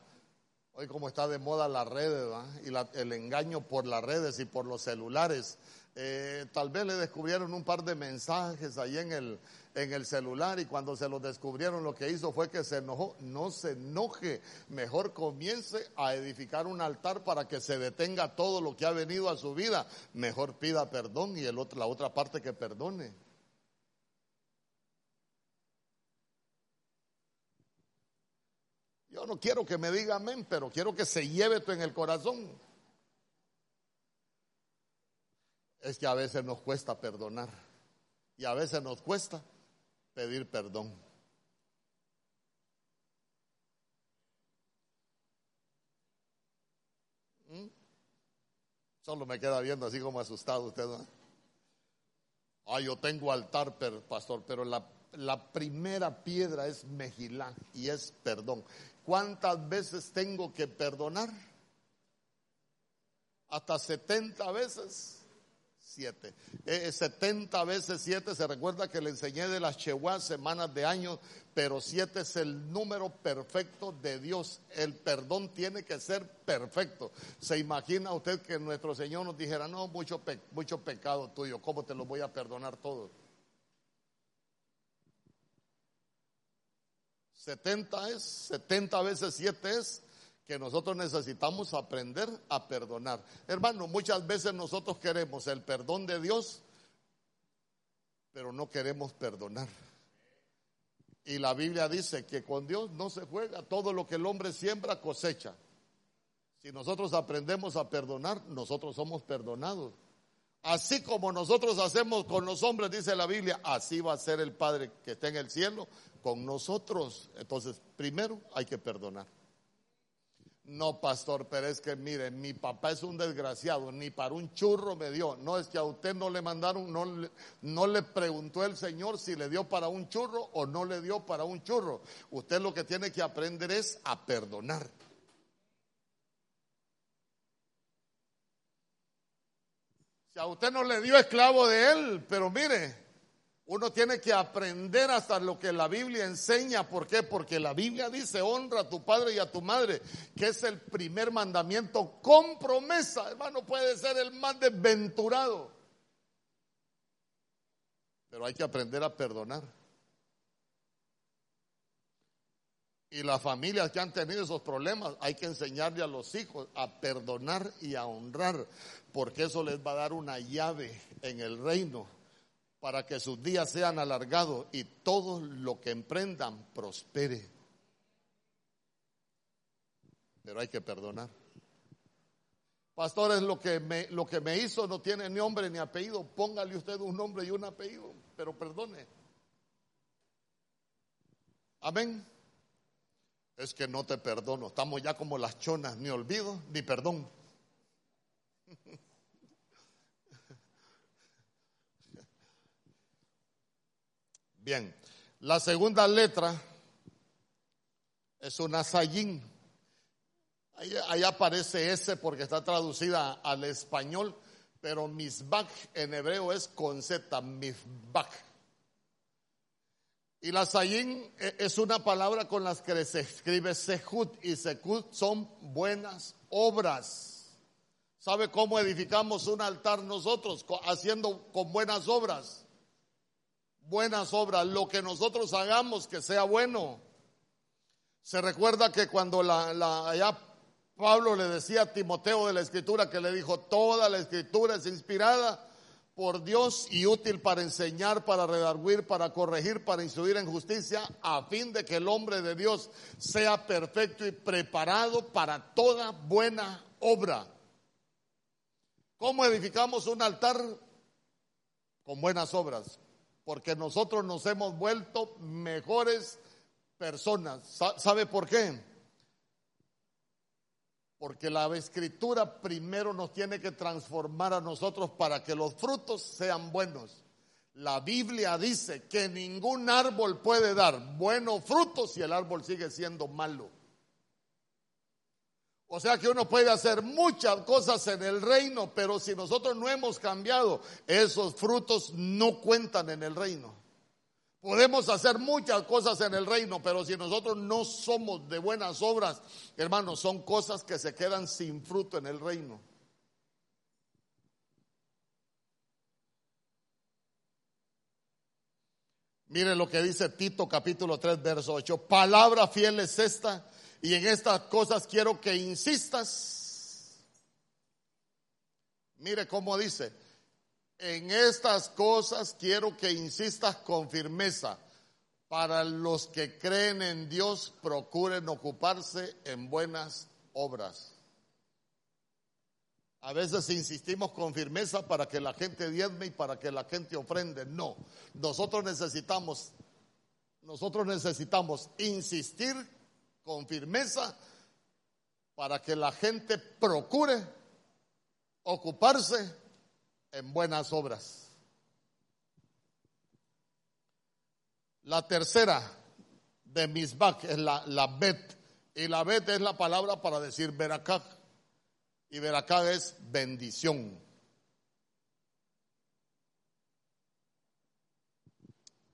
hoy como está de moda las redes y el engaño por las redes y por los celulares, eh, tal vez le descubrieron un par de mensajes ahí en el, en el celular y cuando se los descubrieron lo que hizo fue que se enojó. No se enoje, mejor comience a edificar un altar para que se detenga todo lo que ha venido a su vida. Mejor pida perdón y el otro, la otra parte que perdone. Yo no quiero que me diga amén, pero quiero que se lleve esto en el corazón. Es que a veces nos cuesta perdonar y a veces nos cuesta pedir perdón. ¿Mm? Solo me queda viendo así como asustado usted. Ah, yo tengo altar, pastor, pero la, la primera piedra es mejilá y es perdón. ¿Cuántas veces tengo que perdonar? Hasta 70 veces. 7. 70 eh, veces 7, se recuerda que le enseñé de las Chehuá semanas de años, pero 7 es el número perfecto de Dios. El perdón tiene que ser perfecto. ¿Se imagina usted que nuestro Señor nos dijera, no, mucho, mucho pecado tuyo, ¿cómo te lo voy a perdonar todo? 70 es, 70 veces 7 es que nosotros necesitamos aprender a perdonar. Hermano, muchas veces nosotros queremos el perdón de Dios, pero no queremos perdonar. Y la Biblia dice que con Dios no se juega, todo lo que el hombre siembra cosecha. Si nosotros aprendemos a perdonar, nosotros somos perdonados. Así como nosotros hacemos con los hombres, dice la Biblia, así va a ser el Padre que está en el cielo con nosotros. Entonces, primero hay que perdonar. No, pastor, pero es que mire, mi papá es un desgraciado, ni para un churro me dio. No es que a usted no le mandaron, no le, no le preguntó el Señor si le dio para un churro o no le dio para un churro. Usted lo que tiene que aprender es a perdonar. Si a usted no le dio esclavo de él, pero mire, uno tiene que aprender hasta lo que la Biblia enseña. ¿Por qué? Porque la Biblia dice, honra a tu padre y a tu madre, que es el primer mandamiento con promesa. Hermano, puede ser el más desventurado. Pero hay que aprender a perdonar. Y las familias que han tenido esos problemas, hay que enseñarle a los hijos a perdonar y a honrar, porque eso les va a dar una llave en el reino para que sus días sean alargados y todo lo que emprendan prospere. Pero hay que perdonar. Pastores, lo que me, lo que me hizo no tiene ni nombre ni apellido. Póngale usted un nombre y un apellido, pero perdone. Amén. Es que no te perdono. Estamos ya como las chonas, ni olvido ni perdón. Bien, la segunda letra es una sayin. Ahí, aparece ese porque está traducida al español, pero misbach en hebreo es con Z, misbach. Y la sayin e, es una palabra con las que se escribe sehut y sehut son buenas obras. ¿Sabe cómo edificamos un altar nosotros? Haciendo con buenas obras buenas obras, lo que nosotros hagamos que sea bueno. Se recuerda que cuando la, la, allá Pablo le decía a Timoteo de la Escritura que le dijo, toda la Escritura es inspirada por Dios y útil para enseñar, para redarguir, para corregir, para instruir en justicia, a fin de que el hombre de Dios sea perfecto y preparado para toda buena obra. ¿Cómo edificamos un altar? Con buenas obras porque nosotros nos hemos vuelto mejores personas. ¿Sabe por qué? Porque la escritura primero nos tiene que transformar a nosotros para que los frutos sean buenos. La Biblia dice que ningún árbol puede dar buenos frutos si el árbol sigue siendo malo. O sea que uno puede hacer muchas cosas en el reino, pero si nosotros no hemos cambiado, esos frutos no cuentan en el reino. Podemos hacer muchas cosas en el reino, pero si nosotros no somos de buenas obras, hermanos, son cosas que se quedan sin fruto en el reino. Mire lo que dice Tito capítulo 3, verso 8. Palabra fiel es esta y en estas cosas quiero que insistas. Mire cómo dice, en estas cosas quiero que insistas con firmeza. Para los que creen en Dios, procuren ocuparse en buenas obras. A veces insistimos con firmeza para que la gente diezme y para que la gente ofrende. No, nosotros necesitamos, nosotros necesitamos insistir con firmeza para que la gente procure ocuparse en buenas obras. La tercera de Misbach es la, la bet, y la bet es la palabra para decir veracá, y veracá es bendición.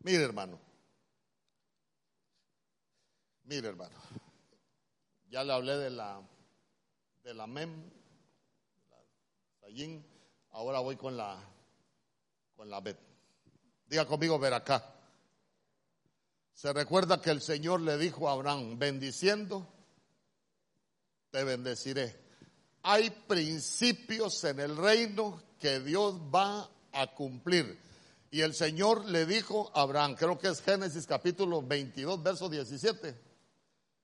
Mire hermano, mire hermano, ya le hablé de la, de la MEM, de ahora voy con la, con la. Diga conmigo, ver acá. Se recuerda que el Señor le dijo a Abraham, bendiciendo, te bendeciré. Hay principios en el reino que Dios va a cumplir. Y el Señor le dijo a Abraham, creo que es Génesis capítulo 22, verso 17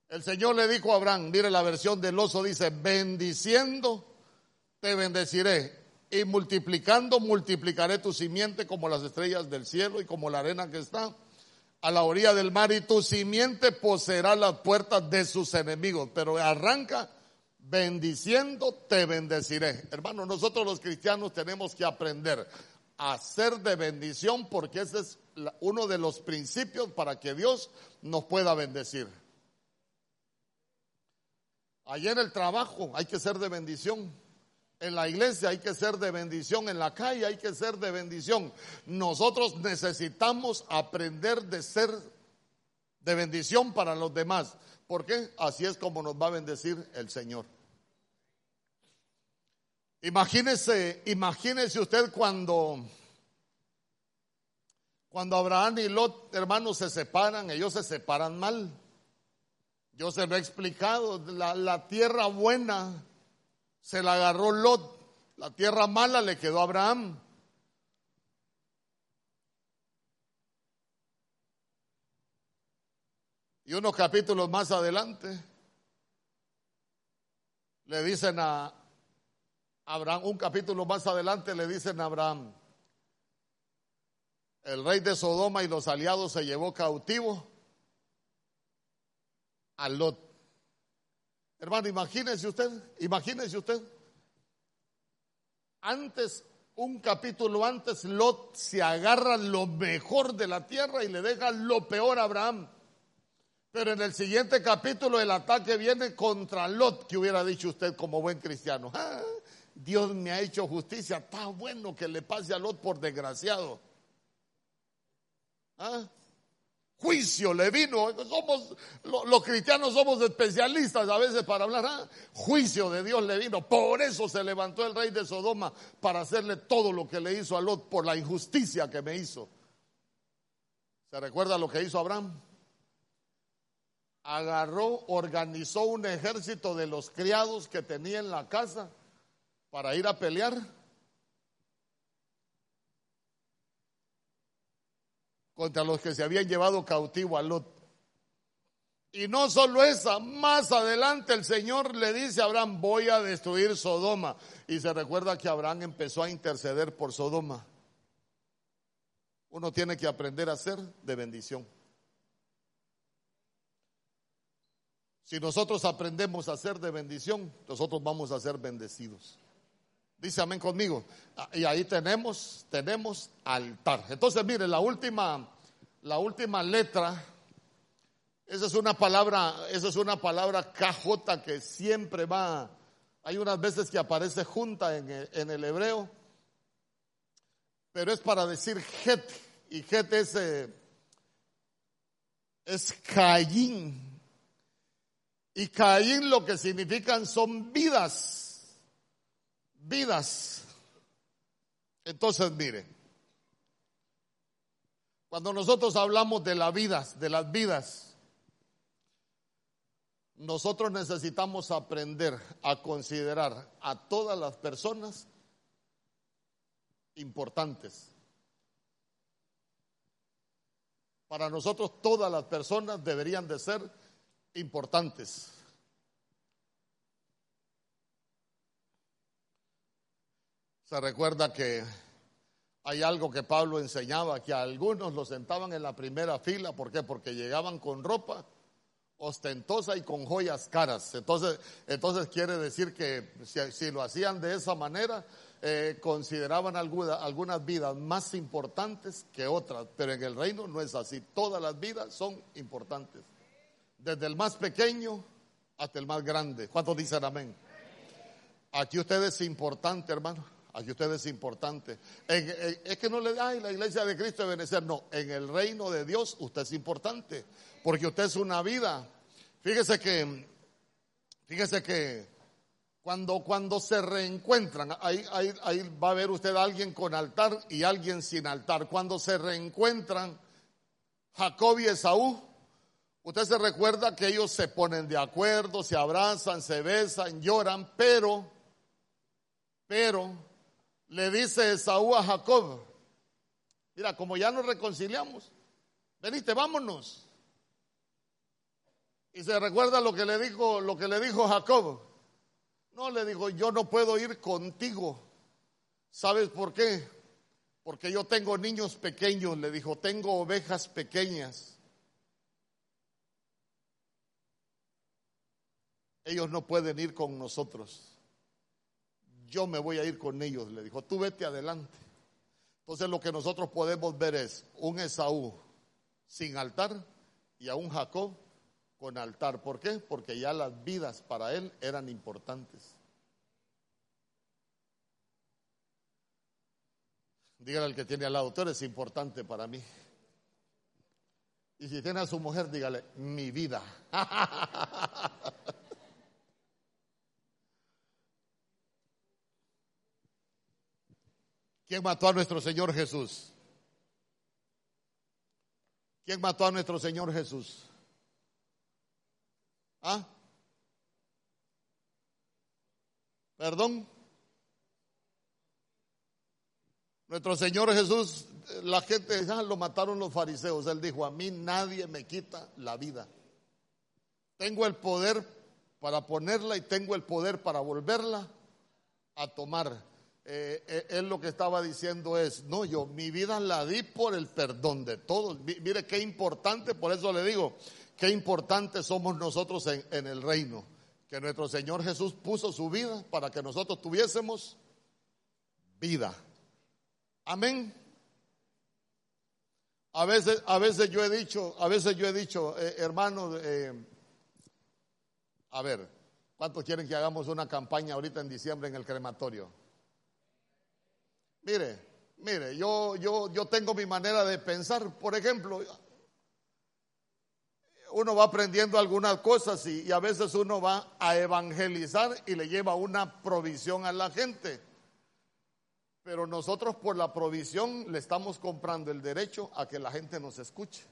el Señor le dijo a Abraham, mire la versión del oso, dice, bendiciendo te bendeciré y multiplicando multiplicaré tu simiente como las estrellas del cielo y como la arena que está a la orilla del mar y tu simiente poseerá las puertas de sus enemigos. Pero arranca bendiciendo te bendeciré. Hermano, nosotros los cristianos tenemos que aprender a ser de bendición porque ese es uno de los principios para que Dios nos pueda bendecir. Allí en el trabajo hay que ser de bendición. En la iglesia hay que ser de bendición. En la calle hay que ser de bendición. Nosotros necesitamos aprender de ser de bendición para los demás. ¿Por qué? Así es como nos va a bendecir el Señor. Imagínese, imagínese usted cuando, cuando Abraham y Lot, hermanos, se separan, ellos se separan mal. Yo se lo he explicado, la, tierra buena se la agarró Lot, la tierra mala le quedó a Abraham. Y unos capítulos más adelante le dicen a Abraham, un capítulo más adelante le dicen a Abraham, el rey de Sodoma y los aliados se llevó cautivo a Lot. Hermano, imagínese usted, imagínese usted. Antes, un capítulo antes, Lot se agarra lo mejor de la tierra y le deja lo peor a Abraham. Pero en el siguiente capítulo el ataque viene contra Lot, que hubiera dicho usted como buen cristiano. Ah, Dios me ha hecho justicia, está bueno que le pase a Lot por desgraciado. ¿Ah? Juicio le vino. Somos, los cristianos somos especialistas a veces para hablar. ¿ah? Juicio de Dios le vino. Por eso se levantó el rey de Sodoma para hacerle todo lo que le hizo a Lot por la injusticia que me hizo. ¿Se recuerda lo que hizo Abraham? Agarró, organizó un ejército de los criados que tenía en la casa para ir a pelear contra los que se habían llevado cautivo a Lot. Y no solo esa, más adelante el Señor le dice a Abraham, voy a destruir Sodoma. Y se recuerda que Abraham empezó a interceder por Sodoma. Uno tiene que aprender a ser de bendición. Si nosotros aprendemos a ser de bendición, nosotros vamos a ser bendecidos. Dice amén conmigo. Ah, y ahí tenemos, tenemos altar. Entonces, mire, la última, la última letra Esa es una palabra, esa es una palabra KJ que siempre va. Hay unas veces que aparece junta en el, en el hebreo, pero es para decir het, y het es, eh, es Caín. Y Caín lo que significan son vidas, vidas. Entonces, mire, cuando nosotros hablamos de las vidas, de las vidas, nosotros necesitamos aprender a considerar a todas las personas importantes. Para nosotros todas las personas deberían de ser importantes. Se recuerda que hay algo que Pablo enseñaba, que a algunos los sentaban en la primera fila, ¿por qué? Porque llegaban con ropa ostentosa y con joyas caras. Entonces, entonces quiere decir que si, lo hacían de esa manera, eh, consideraban algunas vidas más importantes que otras, pero en el reino no es así. Todas las vidas son importantes, desde el más pequeño hasta el más grande. ¿Cuántos dicen amén? Aquí usted es importante, hermano. Aquí usted es importante. es que no le da la iglesia de Cristo de Benecer. No, en el reino de Dios usted es importante. Porque usted es una vida. Fíjese que, fíjese que cuando, cuando se reencuentran, ahí, ahí, ahí va a ver usted a alguien con altar y alguien sin altar. Cuando se reencuentran Jacob y Esaú, usted se recuerda que ellos se ponen de acuerdo, se abrazan, se besan, lloran, pero, pero, le dice Esaú a Jacob, mira, como ya nos reconciliamos, venite, vámonos. Y se recuerda lo que le dijo, lo que le dijo Jacob. No, le dijo, yo no puedo ir contigo. ¿Sabes por qué? Porque yo tengo niños pequeños, le dijo, tengo ovejas pequeñas. Ellos no pueden ir con nosotros yo me voy a ir con ellos, le dijo, tú vete adelante. Entonces lo que nosotros podemos ver es un Esaú sin altar y a un Jacob con altar. ¿Por qué? Porque ya las vidas para él eran importantes. Dígale al que tiene al lado, tú eres importante para mí. Y si tiene a su mujer, dígale, mi vida. ¿Quién mató a nuestro Señor Jesús? ¿Quién mató a nuestro Señor Jesús? ¿Ah? ¿Perdón? Nuestro Señor Jesús, la gente ya lo mataron los fariseos. Él dijo, a mí nadie me quita la vida. Tengo el poder para ponerla y tengo el poder para volverla a tomar. Eh, eh, él lo que estaba diciendo es, no, yo mi vida la di por el perdón de todos. Mire qué importante, por eso le digo, qué importante somos nosotros en, en el reino. Que nuestro Señor Jesús puso su vida para que nosotros tuviésemos vida. Amén. A veces, a veces yo he dicho, a veces yo he dicho, eh, hermanos, a ver, ¿cuántos quieren que hagamos una campaña ahorita en diciembre en el crematorio? Mire, mire, yo, yo, yo tengo mi manera de pensar. Por ejemplo, uno va aprendiendo algunas cosas y, y, a veces uno va a evangelizar y le lleva una provisión a la gente. Pero nosotros por la provisión le estamos comprando el derecho a que la gente nos escuche.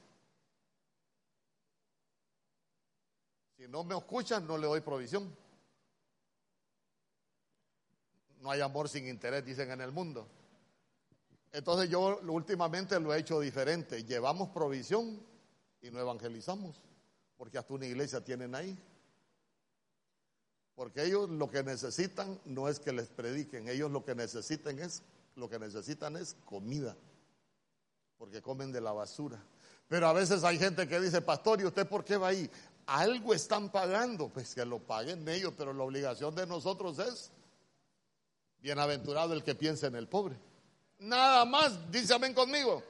Si no me escuchan, no le doy provisión. No hay amor sin interés, dicen en el mundo. Entonces yo últimamente lo he hecho diferente. Llevamos provisión y no evangelizamos, porque hasta una iglesia tienen ahí. Porque ellos lo que necesitan no es que les prediquen, ellos lo que necesitan es lo que necesitan es comida, porque comen de la basura. Pero a veces hay gente que dice, pastor, ¿y usted por qué va ahí? Algo están pagando, pues que lo paguen ellos, pero la obligación de nosotros es bienaventurado el que piensa en el pobre. Nada más, dice amén conmigo.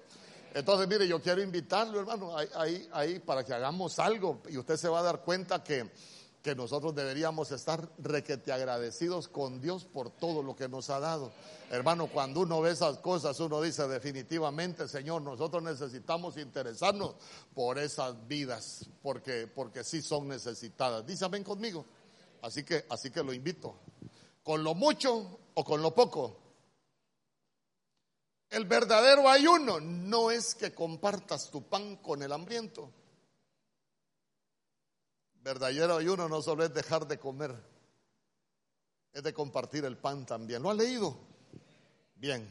Entonces, mire, yo quiero invitarlo, hermano, ahí, ahí, para que hagamos algo y usted se va a dar cuenta que, que nosotros deberíamos estar requete agradecidos con Dios por todo lo que nos ha dado. Hermano, cuando uno ve esas cosas, uno dice definitivamente, Señor, nosotros necesitamos interesarnos por esas vidas, porque, porque sí son necesitadas. Dice amén conmigo. Así que, así que lo invito. Con lo mucho o con lo poco. El verdadero ayuno no es que compartas tu pan con el hambriento. Verdadero ayuno no solo es dejar de comer, es de compartir el pan también. ¿Lo ha leído? Bien.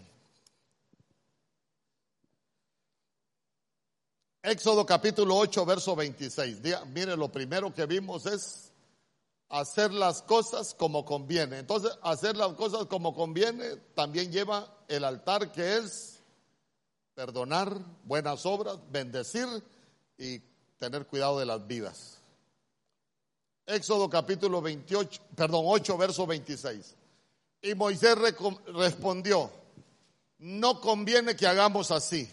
Éxodo capítulo 8, verso 26. Mire, lo primero que vimos es hacer las cosas como conviene. Entonces, hacer las cosas como conviene también lleva el altar que es perdonar, buenas obras, bendecir y tener cuidado de las vidas. Éxodo capítulo 28, perdón, 8, verso 26. Y Moisés respondió, no conviene que hagamos así.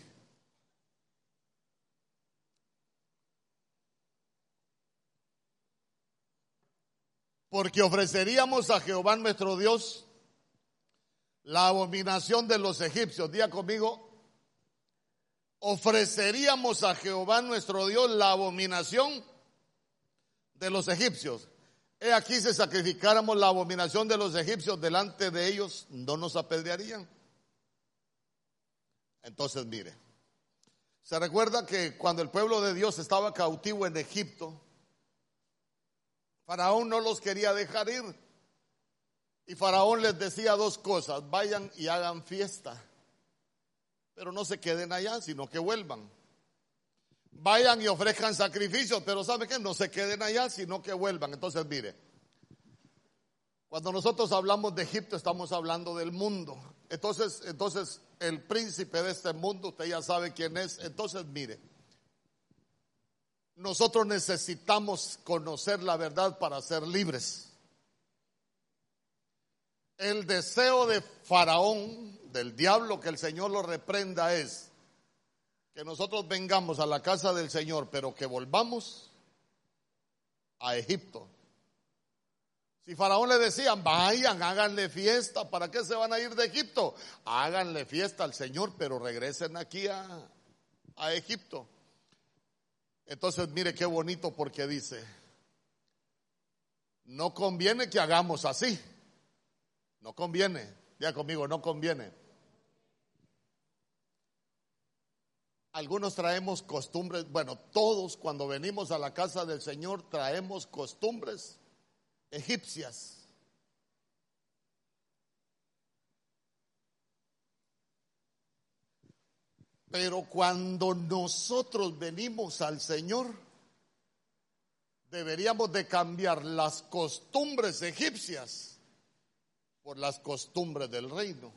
Porque ofreceríamos a Jehová nuestro Dios la abominación de los egipcios. Día conmigo, ofreceríamos a Jehová nuestro Dios la abominación de los egipcios. He aquí si sacrificáramos la abominación de los egipcios delante de ellos, no nos apedrearían. Entonces, mire, se recuerda que cuando el pueblo de Dios estaba cautivo en Egipto, Faraón no los quería dejar ir. Y Faraón les decía dos cosas, vayan y hagan fiesta, pero no se queden allá, sino que vuelvan. Vayan y ofrezcan sacrificios, pero ¿sabe qué? No se queden allá, sino que vuelvan. Entonces, mire, cuando nosotros hablamos de Egipto, estamos hablando del mundo. Entonces, entonces el príncipe de este mundo, usted ya sabe quién es. Entonces, mire, nosotros necesitamos conocer la verdad para ser libres. El deseo de Faraón, del diablo, que el Señor lo reprenda, es que nosotros vengamos a la casa del Señor, pero que volvamos a Egipto. Si Faraón le decían, vayan, háganle fiesta, ¿para qué se van a ir de Egipto? Háganle fiesta al Señor, pero regresen aquí a, a Egipto. Entonces, mire qué bonito porque dice, no conviene que hagamos así. No conviene. Ya conmigo, no conviene. Algunos traemos costumbres, bueno, todos cuando venimos a la casa del Señor traemos costumbres egipcias. Pero cuando nosotros venimos al Señor, deberíamos de cambiar las costumbres egipcias por las costumbres del reino.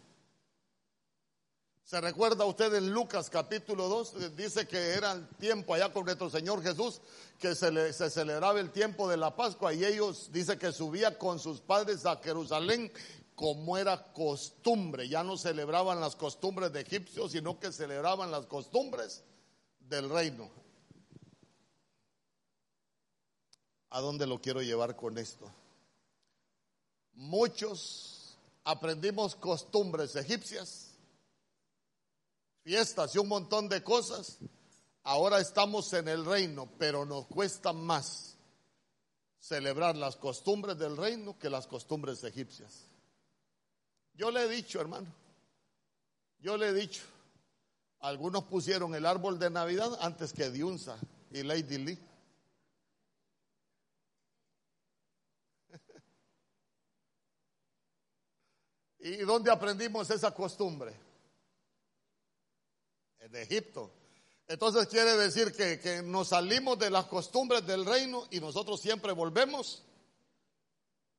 ¿Se recuerda usted en Lucas capítulo 2? Eh, dice que era el tiempo allá con nuestro Señor Jesús, que se, se celebraba el tiempo de la Pascua y ellos, dice que subía con sus padres a Jerusalén como era costumbre. Ya no celebraban las costumbres de egipcios, sino que celebraban las costumbres del reino. ¿A dónde lo quiero llevar con esto? Muchos aprendimos costumbres egipcias fiestas y un montón de cosas. Ahora estamos en el reino, pero nos cuesta más celebrar las costumbres del reino que las costumbres egipcias. Yo le he dicho, hermano, yo le he dicho, algunos pusieron el árbol de Navidad antes que Diunza y Lady Lee. ¿Y dónde aprendimos esa costumbre? de Egipto. Entonces quiere decir que, que nos salimos de las costumbres del reino y nosotros siempre volvemos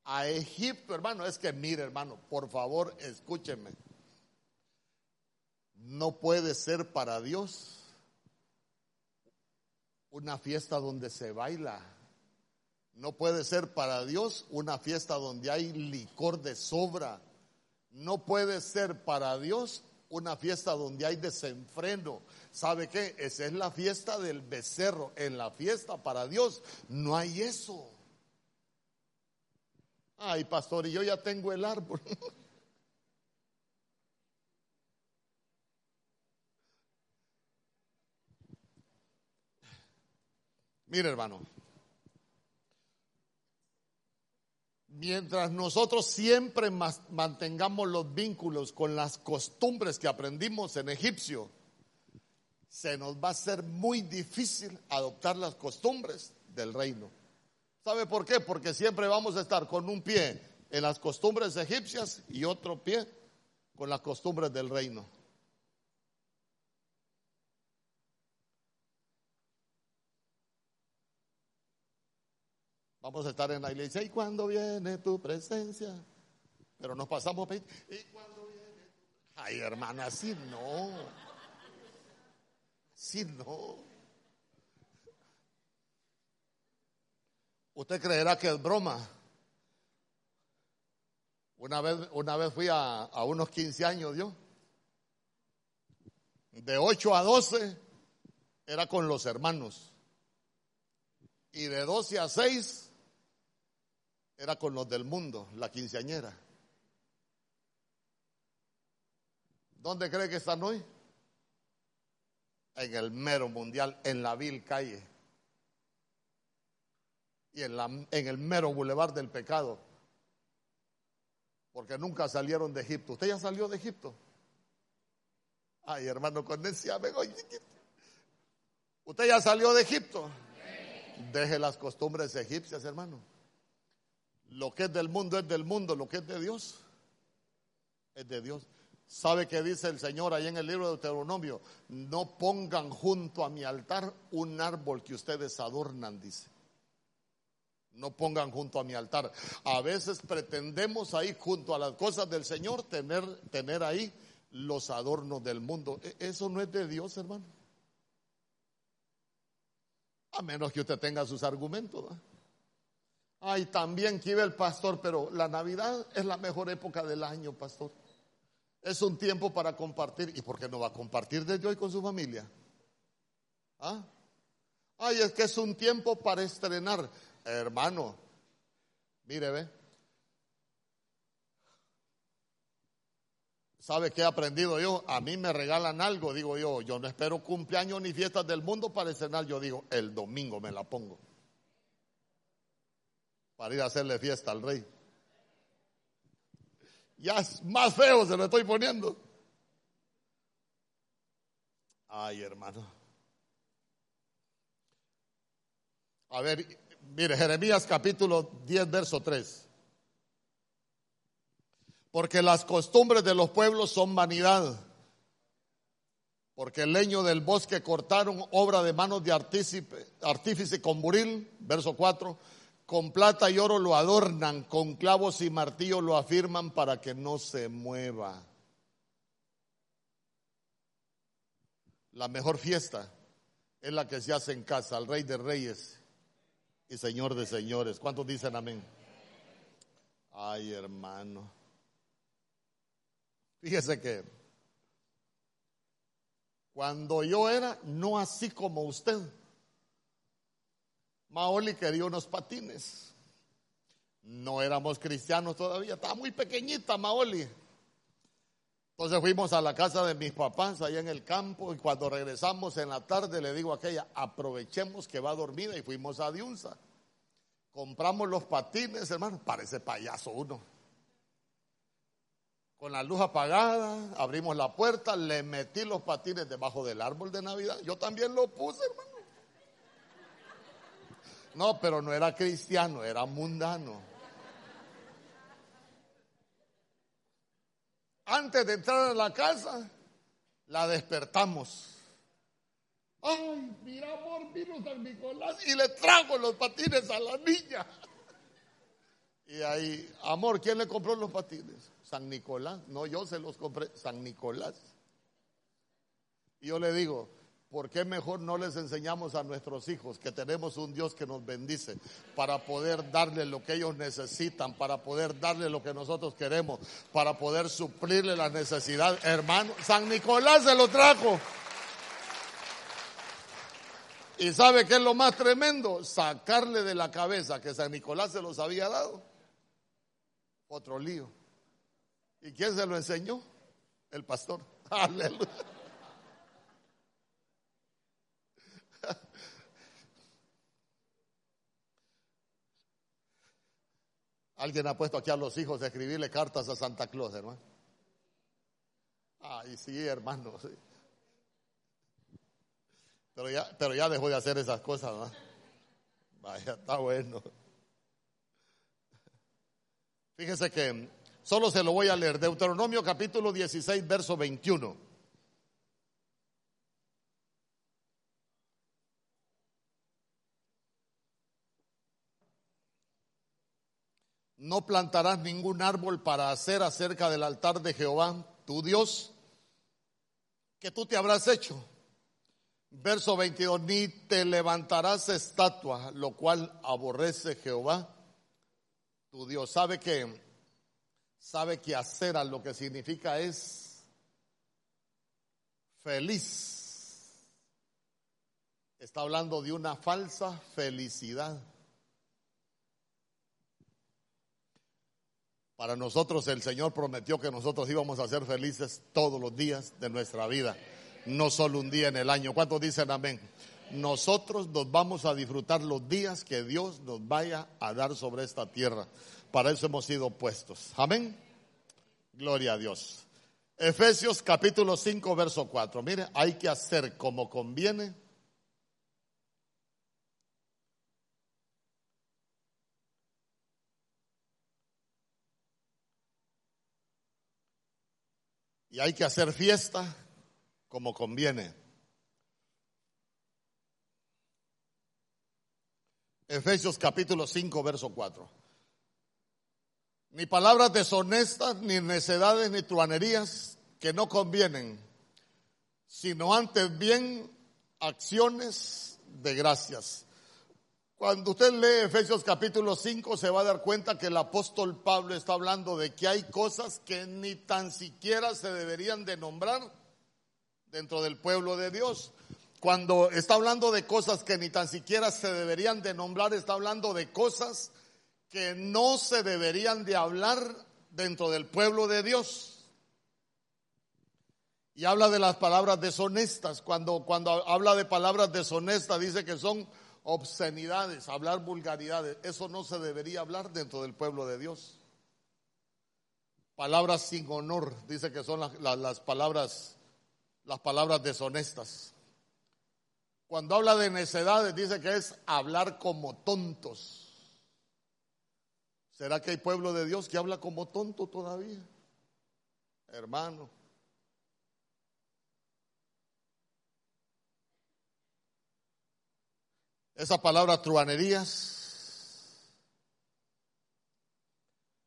a Egipto, hermano. Es que mire, hermano, por favor, escúcheme. No puede ser para Dios una fiesta donde se baila. No puede ser para Dios una fiesta donde hay licor de sobra. No puede ser para Dios una fiesta donde hay desenfreno. ¿Sabe qué? Esa es la fiesta del becerro. En la fiesta para Dios no hay eso. Ay, pastor, y yo ya tengo el árbol. Mire, hermano, mientras nosotros siempre mantengamos los vínculos con las costumbres que aprendimos en egipcio, se nos va a ser muy difícil adoptar las costumbres del reino. ¿Sabe por qué? Porque siempre vamos a estar con un pie en las costumbres egipcias y otro pie con las costumbres del reino. Vamos a estar en la iglesia. ¿Y cuando viene tu presencia? Pero nos pasamos. ¿Y cuando viene? Ay, hermana, así no. Así no. Usted creerá que es broma. Una vez, una vez fui a, a unos 15 años, yo. De 8 a 12 era con los hermanos. Y de 12 a 6 era con los del mundo, la quinceañera. ¿Dónde cree que están hoy? En el mero mundial, en la vil calle. Y en, la, en el mero bulevar del pecado. Porque nunca salieron de Egipto. ¿Usted ya salió de Egipto? Ay, hermano, con ese ¿Usted ya salió de Egipto? Deje las costumbres egipcias, hermano. Lo que es del mundo es del mundo, lo que es de Dios es de Dios. ¿Sabe qué dice el Señor ahí en el libro de Deuteronomio? No pongan junto a mi altar un árbol que ustedes adornan, dice. No pongan junto a mi altar. A veces pretendemos ahí junto a las cosas del Señor tener, tener ahí los adornos del mundo. E, eso no es de Dios, hermano. A menos que usted tenga sus argumentos. Ay, también quiere el pastor, pero la Navidad es la mejor época del año, pastor. Es un tiempo para compartir. ¿Y por qué no va a compartir desde hoy con su familia? ¿Ah? Ay, es que es un tiempo para estrenar. Hermano, mire, ve. ¿Sabe qué he aprendido yo? A mí me regalan algo, digo yo. Yo no espero cumpleaños ni fiestas del mundo para estrenar. Yo digo, el domingo me la pongo para ir a hacerle fiesta al rey. Ya es más feo se lo estoy poniendo. Ay, hermano. A ver, mire, Jeremías capítulo 10, verso 3. Porque las costumbres de los pueblos son vanidad. Porque el leño del bosque cortaron, obra de manos de artífice, con buril, verso 4 con plata y oro lo adornan, con clavos y martillos lo afirman para que no se mueva. La mejor fiesta es la que se hace en casa, al Rey de Reyes y Señor de Señores. ¿Cuántos dicen amén? Ay, hermano. Fíjese que cuando yo era, no así como usted, Maoli quería unos patines. No éramos cristianos todavía, estaba muy pequeñita Maoli. Entonces fuimos a la casa de mis papás allá en el campo y cuando regresamos en la tarde le digo a aquella, aprovechemos que va dormida y fuimos a Diunza. Compramos los patines, hermano, parece payaso uno. Con la luz apagada, abrimos la puerta, le metí los patines debajo del árbol de Navidad. Yo también lo puse, hermano. No, pero no era cristiano, era mundano. Antes de entrar a la casa, la despertamos. Ay, mira, amor, vino San Nicolás y le trago los patines a la niña. Y ahí, amor, ¿quién le compró los patines? San Nicolás. No, yo se los compré. San Nicolás. Y yo le digo, ¿por qué mejor no les enseñamos a nuestros hijos que tenemos un Dios que nos bendice para poder darle lo que ellos necesitan, para poder darle lo que nosotros queremos, para poder suplirle la necesidad? Hermano, San Nicolás se lo trajo. ¿Y sabe qué es lo más tremendo? Sacarle de la cabeza que San Nicolás se los había dado. Otro lío. ¿Y quién se lo enseñó? El pastor. Aleluya. Alguien ha puesto aquí a los hijos a escribirle cartas a Santa Claus, hermano. Ay, sí, hermano. Pero, ya, pero ya dejó de hacer esas cosas, ¿no? Vaya, está bueno. Fíjese que solo se lo voy a leer. Deuteronomio capítulo 16, verso 21. No plantarás ningún árbol para hacer acerca del altar de Jehová, tu Dios, que tú te habrás hecho. Verso 22, ni te levantarás estatua, lo cual aborrece Jehová, tu Dios. Sabe que, sabe que hacer a lo que significa es feliz. Está hablando de una falsa felicidad. Para nosotros el Señor prometió que nosotros íbamos a ser felices todos los días de nuestra vida, no solo un día en el año. ¿Cuántos dicen amén? Nosotros nos vamos a disfrutar los días que Dios nos vaya a dar sobre esta tierra. Para eso hemos sido puestos. Amén. Gloria a Dios. Efesios capítulo 5, verso 4. Mire, hay que hacer como conviene y hay que hacer fiesta como conviene. Efesios capítulo 5, verso 4. Ni palabras deshonestas, ni necedades, ni truanerías que no convienen, sino antes bien acciones de gracias. Cuando usted lee Efesios capítulo 5 se va a dar cuenta que el apóstol Pablo está hablando de que hay cosas que ni tan siquiera se deberían de nombrar dentro del pueblo de Dios. Cuando está hablando de cosas que ni tan siquiera se deberían de nombrar, está hablando de cosas que no se deberían de hablar dentro del pueblo de Dios. Y habla de las palabras deshonestas. Cuando, cuando habla de palabras deshonestas, dice que son obscenidades, hablar vulgaridades. Eso no se debería hablar dentro del pueblo de Dios. Palabras sin honor, dice que son las, palabras, las palabras deshonestas. Cuando habla de necedades, dice que es hablar como tontos. ¿Será que hay pueblo de Dios que habla como tonto todavía? Hermano. Esa palabra truanerías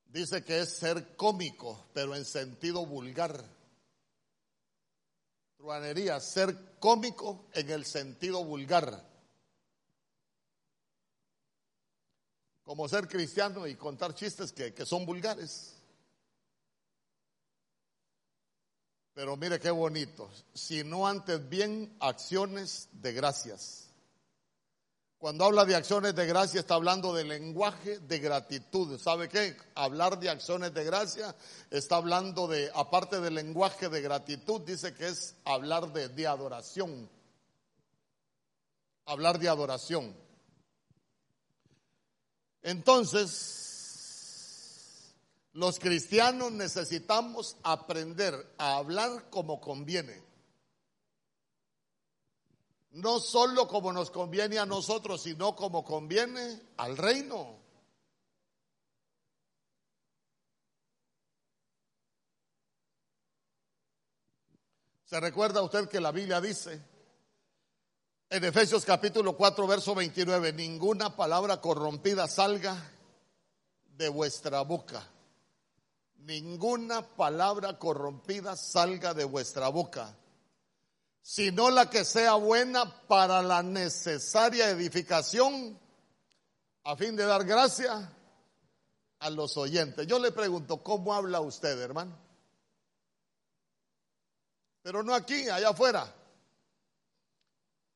dice que es ser cómico, pero en sentido vulgar. Truanerías, ser cómico en el sentido vulgar. Como ser cristiano y contar chistes que, que son vulgares. Pero mire qué bonito. Si no antes bien acciones de gracias. Cuando habla de acciones de gracia está hablando de lenguaje de gratitud. ¿Sabe qué? Hablar de acciones de gracia está hablando de, aparte del lenguaje de gratitud, dice que es hablar de, de adoración. Hablar de adoración. Entonces, los cristianos necesitamos aprender a hablar como conviene no solo como nos conviene a nosotros, sino como conviene al reino. ¿Se recuerda usted que la Biblia dice en Efesios capítulo 4, verso 29, ninguna palabra corrompida salga de vuestra boca? Ninguna palabra corrompida salga de vuestra boca sino la que sea buena para la necesaria edificación, a fin de dar gracia a los oyentes. Yo le pregunto, ¿cómo habla usted, hermano? Pero no aquí, allá afuera.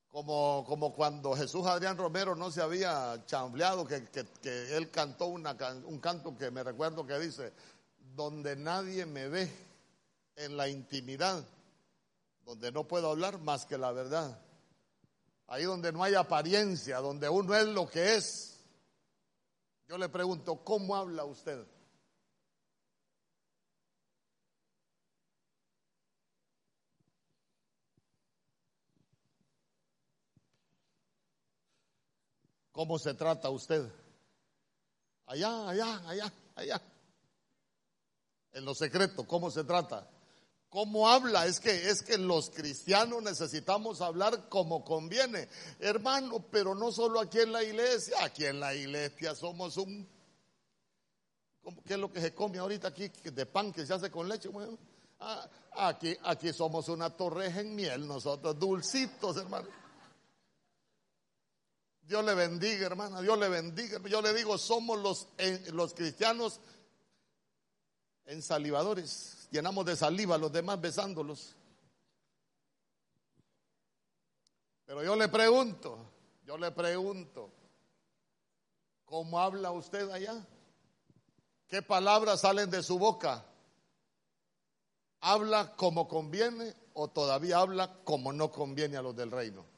Como, como cuando Jesús Adrián Romero no se había chambleado, que, que, él cantó una, un canto que me recuerdo que dice, donde nadie me ve en la intimidad, donde no puedo hablar más que la verdad. Ahí donde no hay apariencia, donde uno es lo que es. Yo le pregunto, ¿cómo habla usted? ¿Cómo se trata usted? Allá, allá, allá, allá. En lo secreto, ¿cómo se trata? ¿Cómo habla? Es que es que los cristianos necesitamos hablar como conviene. Hermano, pero no solo aquí en la iglesia, aquí en la iglesia somos un ¿Qué es lo que se come ahorita aquí de pan que se hace con leche? Ah, aquí, aquí somos una torreja en miel, nosotros dulcitos, hermano. Dios le bendiga, hermana, Dios le bendiga. Yo le digo, somos los, eh, los cristianos ensalivadores. Llenamos de saliva a los demás besándolos. Pero yo le pregunto, yo le pregunto, ¿cómo habla usted allá? ¿Qué palabras salen de su boca? ¿Habla como conviene o todavía habla como no conviene a los del reino?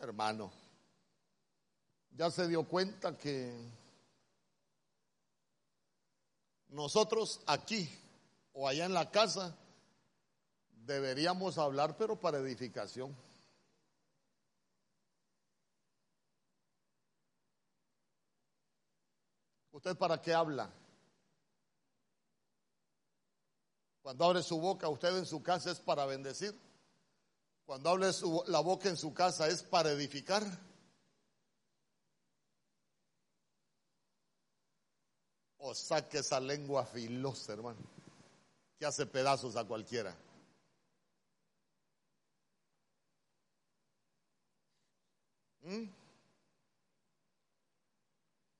hermano, ya se dio cuenta que nosotros aquí o allá en la casa deberíamos hablar, pero para edificación. ¿Usted para qué habla? Cuando abre su boca, usted en su casa es para bendecir. Cuando hable la boca en su casa es para edificar. O saque esa lengua filosa, hermano, que hace pedazos a cualquiera. ¿Mm?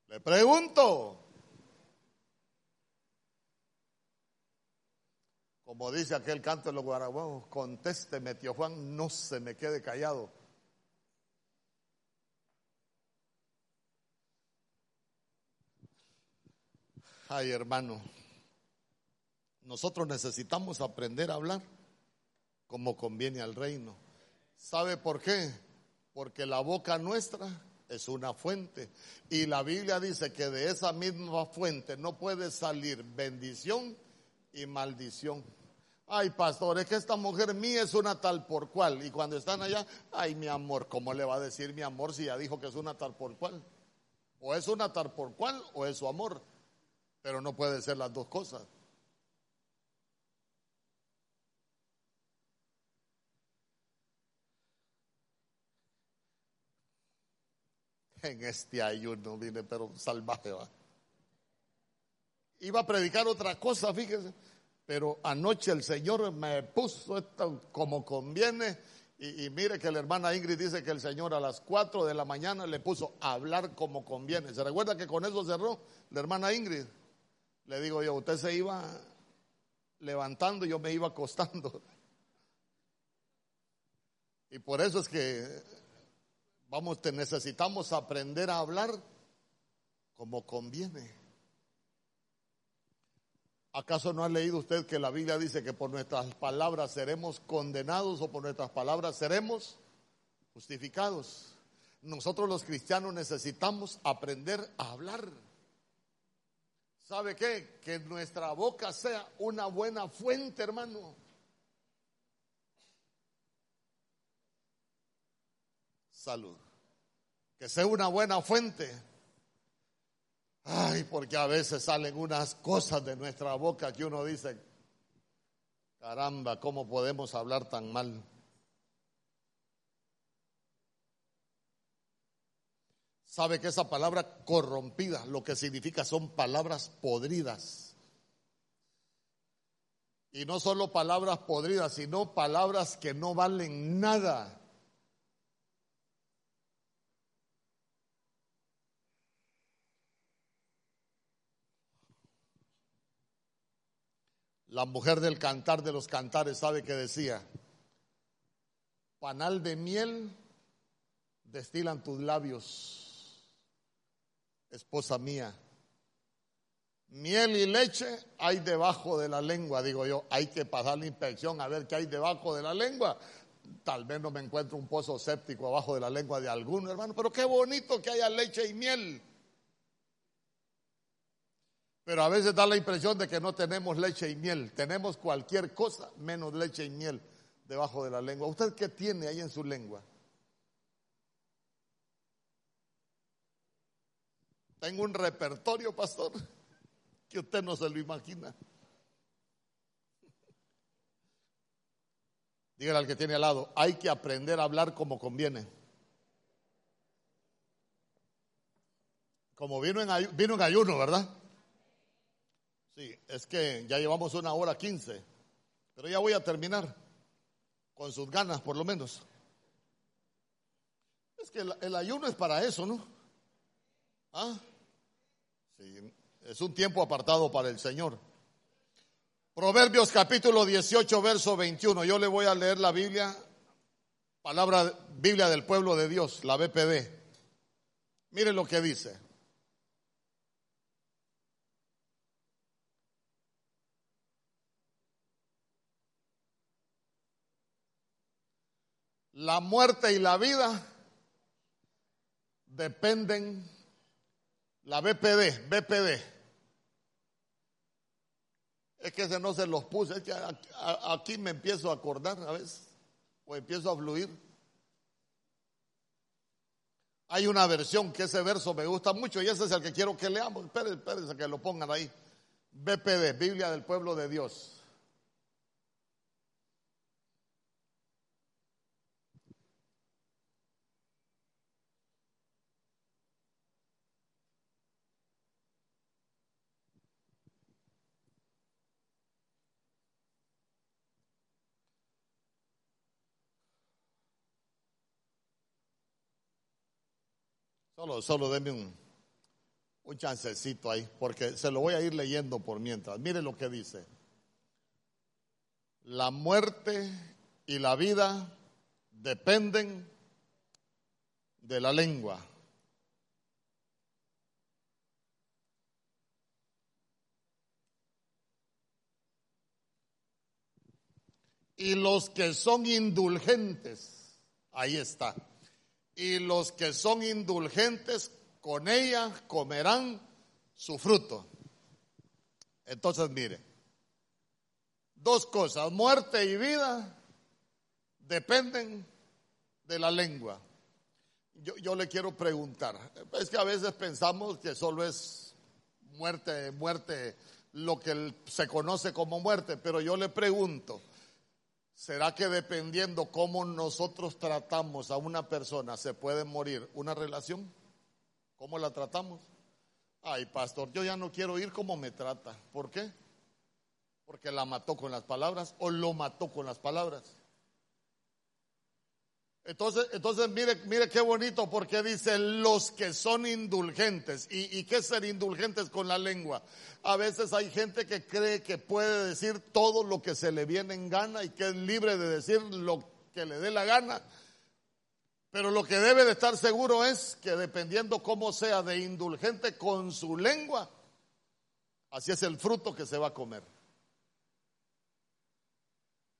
Le pregunto, Como dice aquel canto de los guaraguaos, contésteme, tío Juan, no se me quede callado. Ay, hermano, nosotros necesitamos aprender a hablar como conviene al reino. ¿Sabe por qué? Porque la boca nuestra es una fuente. Y la Biblia dice que de esa misma fuente no puede salir bendición y maldición. Ay, pastor, es que esta mujer mía es una tal por cual. Y cuando están allá, ay, mi amor, ¿cómo le va a decir mi amor si ya dijo que es una tal por cual? O es una tal por cual o es su amor. Pero no puede ser las dos cosas. En este ayuno vine, pero salvaje va. Iba a predicar otra cosa, fíjese pero anoche el Señor me puso esto como conviene. Y, mire que la hermana Ingrid dice que el Señor a las 4 de la mañana le puso a hablar como conviene. ¿Se recuerda que con eso cerró la hermana Ingrid? Le digo yo, usted se iba levantando y yo me iba acostando. Y por eso es que vamos, necesitamos aprender a hablar como conviene. ¿Acaso no ha leído usted que la Biblia dice que por nuestras palabras seremos condenados o por nuestras palabras seremos justificados? Nosotros los cristianos necesitamos aprender a hablar. ¿Sabe qué? Que nuestra boca sea una buena fuente, hermano. Salud. Que sea una buena fuente Ay, porque a veces salen unas cosas de nuestra boca que uno dice, caramba, ¿cómo podemos hablar tan mal? Sabe que esa palabra corrompida lo que significa son palabras podridas, Y no solo palabras podridas, sino palabras que no valen nada. La mujer del cantar de los cantares sabe que decía, panal de miel destilan tus labios, esposa mía. Miel y leche hay debajo de la lengua, digo yo, hay que pasar la inspección a ver qué hay debajo de la lengua. Tal vez no me encuentro un pozo séptico abajo de la lengua de alguno, hermano, pero qué bonito que haya leche y miel. Pero a veces da la impresión de que no tenemos leche y miel, tenemos cualquier cosa menos leche y miel debajo de la lengua. ¿Usted qué tiene ahí en su lengua? Tengo un repertorio, pastor, que usted no se lo imagina. Dígale al que tiene al lado, hay que aprender a hablar como conviene. Como vino en, vino en ayuno, ¿verdad? Sí, es que ya llevamos una hora quince, pero ya voy a terminar con sus ganas, por lo menos. Es que el, ayuno es para eso, ¿no? ¿Ah? Es un tiempo apartado para el Señor. Proverbios capítulo 18, verso 21. Yo le voy a leer la Biblia, palabra Biblia del pueblo de Dios, la BPD. Mire lo que dice. La muerte y la vida dependen, la BPD, BPD. Es que ese no se los puse, es que aquí me empiezo a acordar a veces, o empiezo a fluir. Hay una versión que ese verso me gusta mucho y ese es el que quiero que leamos. Espérense, espérense que lo pongan ahí. BPD, Biblia del Pueblo de Dios. Solo, solo denme un, un chancecito ahí, porque se lo voy a ir leyendo por mientras. Mire lo que dice. La muerte y la vida dependen de la lengua. Y los que son indulgentes, ahí está y los que son indulgentes con ella comerán su fruto. Entonces, mire, dos cosas, muerte y vida dependen de la lengua. Yo, yo, le quiero preguntar, es que a veces pensamos que solo es muerte, muerte, lo que se conoce como muerte, pero yo le pregunto, ¿Será que dependiendo cómo nosotros tratamos a una persona se puede morir una relación? ¿Cómo la tratamos? Ay, pastor, yo ya no quiero ir como me trata. ¿Por qué? Porque la mató con las palabras o lo mató con las palabras. Entonces, entonces mire, mire qué bonito porque dice los que son indulgentes. ¿Y, ¿Y qué ser indulgentes con la lengua? A veces hay gente que cree que puede decir todo lo que se le viene en gana y que es libre de decir lo que le dé la gana. Pero lo que debe de estar seguro es que dependiendo cómo sea de indulgente con su lengua, así es el fruto que se va a comer.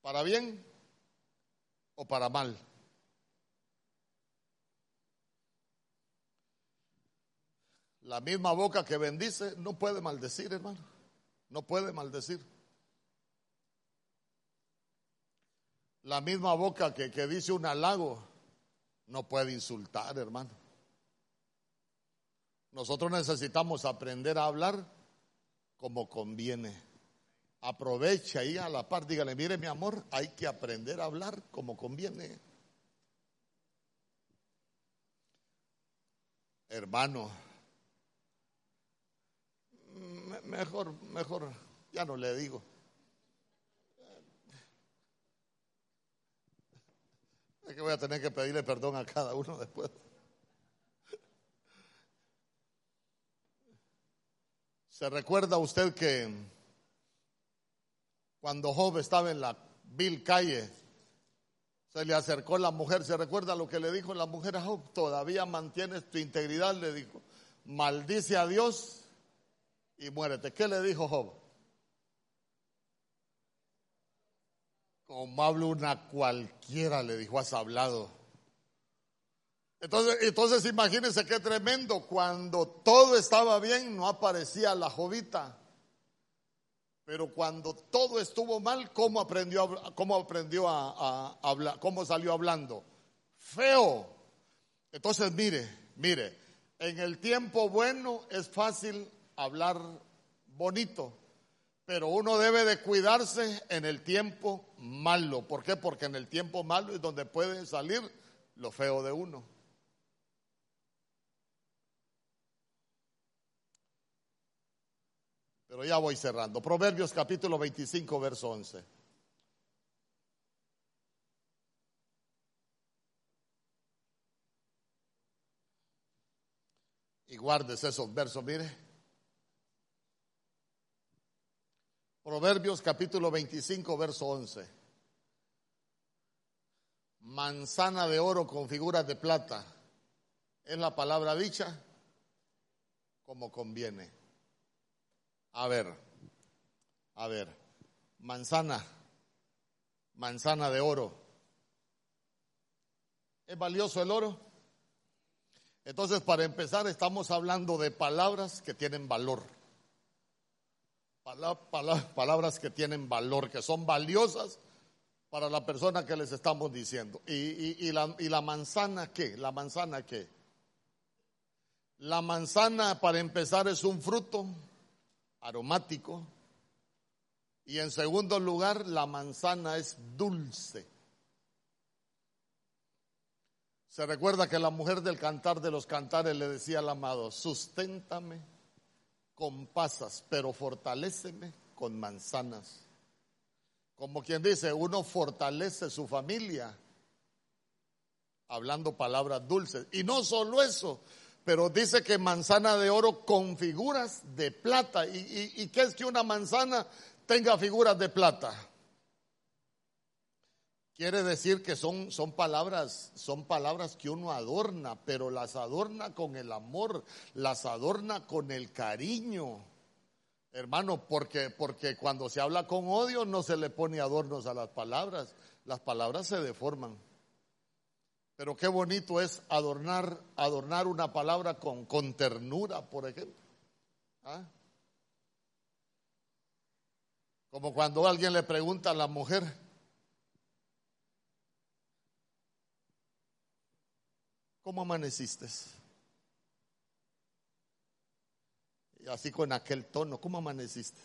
¿Para bien o para mal? La misma boca que bendice no puede maldecir, hermano. No puede maldecir. La misma boca que, que dice un halago no puede insultar, hermano. Nosotros necesitamos aprender a hablar como conviene. Aprovecha ahí a la par, dígale, mire mi amor, hay que aprender a hablar como conviene. Hermano, mejor, mejor, ya no le digo. Es que voy a tener que pedirle perdón a cada uno después. ¿Se recuerda usted que cuando Job estaba en la vil calle, se le acercó la mujer? ¿Se recuerda lo que le dijo la mujer a Job? Todavía mantienes tu integridad, le dijo. Maldice a Dios y muérete. ¿Qué le dijo Job? Como hablo una cualquiera, le dijo, has hablado. Entonces, entonces imagínense qué tremendo. Cuando todo estaba bien, no aparecía la jovita. Pero cuando todo estuvo mal, ¿cómo aprendió, cómo aprendió a, hablar? ¿Cómo salió hablando? Feo. Entonces, mire, mire, en el tiempo bueno es fácil hablar bonito, pero uno debe de cuidarse en el tiempo malo. ¿Por qué? Porque en el tiempo malo es donde puede salir lo feo de uno. Pero ya voy cerrando. Proverbios capítulo 25, verso 11. Y guardes esos versos, mire. Proverbios capítulo 25, verso 11. Manzana de oro con figuras de plata. Es la palabra dicha como conviene. A ver, a ver, manzana, manzana de oro. ¿Es valioso el oro? Entonces, para empezar, estamos hablando de palabras que tienen valor. Palabras que tienen valor, que son valiosas para la persona que les estamos diciendo. ¿Y, la, la manzana qué? ¿La manzana qué? La manzana, para empezar, es un fruto aromático. Y en segundo lugar, la manzana es dulce. Se recuerda que la mujer del cantar de los cantares le decía al amado, susténtame con pasas, pero fortaléceme con manzanas. Como quien dice, uno fortalece su familia hablando palabras dulces. Y no solo eso, pero dice que manzana de oro con figuras de plata. ¿Y, qué es que una manzana tenga figuras de plata? Quiere decir que son, son, palabras, son palabras que uno adorna, pero las adorna con el amor, las adorna con el cariño. Hermano, porque, porque cuando se habla con odio no se le pone adornos a las palabras, las palabras se deforman. Pero qué bonito es adornar, adornar una palabra con, con ternura, por ejemplo. ¿Ah? Como cuando alguien le pregunta a la mujer, ¿cómo amaneciste? Y así con aquel tono, ¿cómo amaneciste?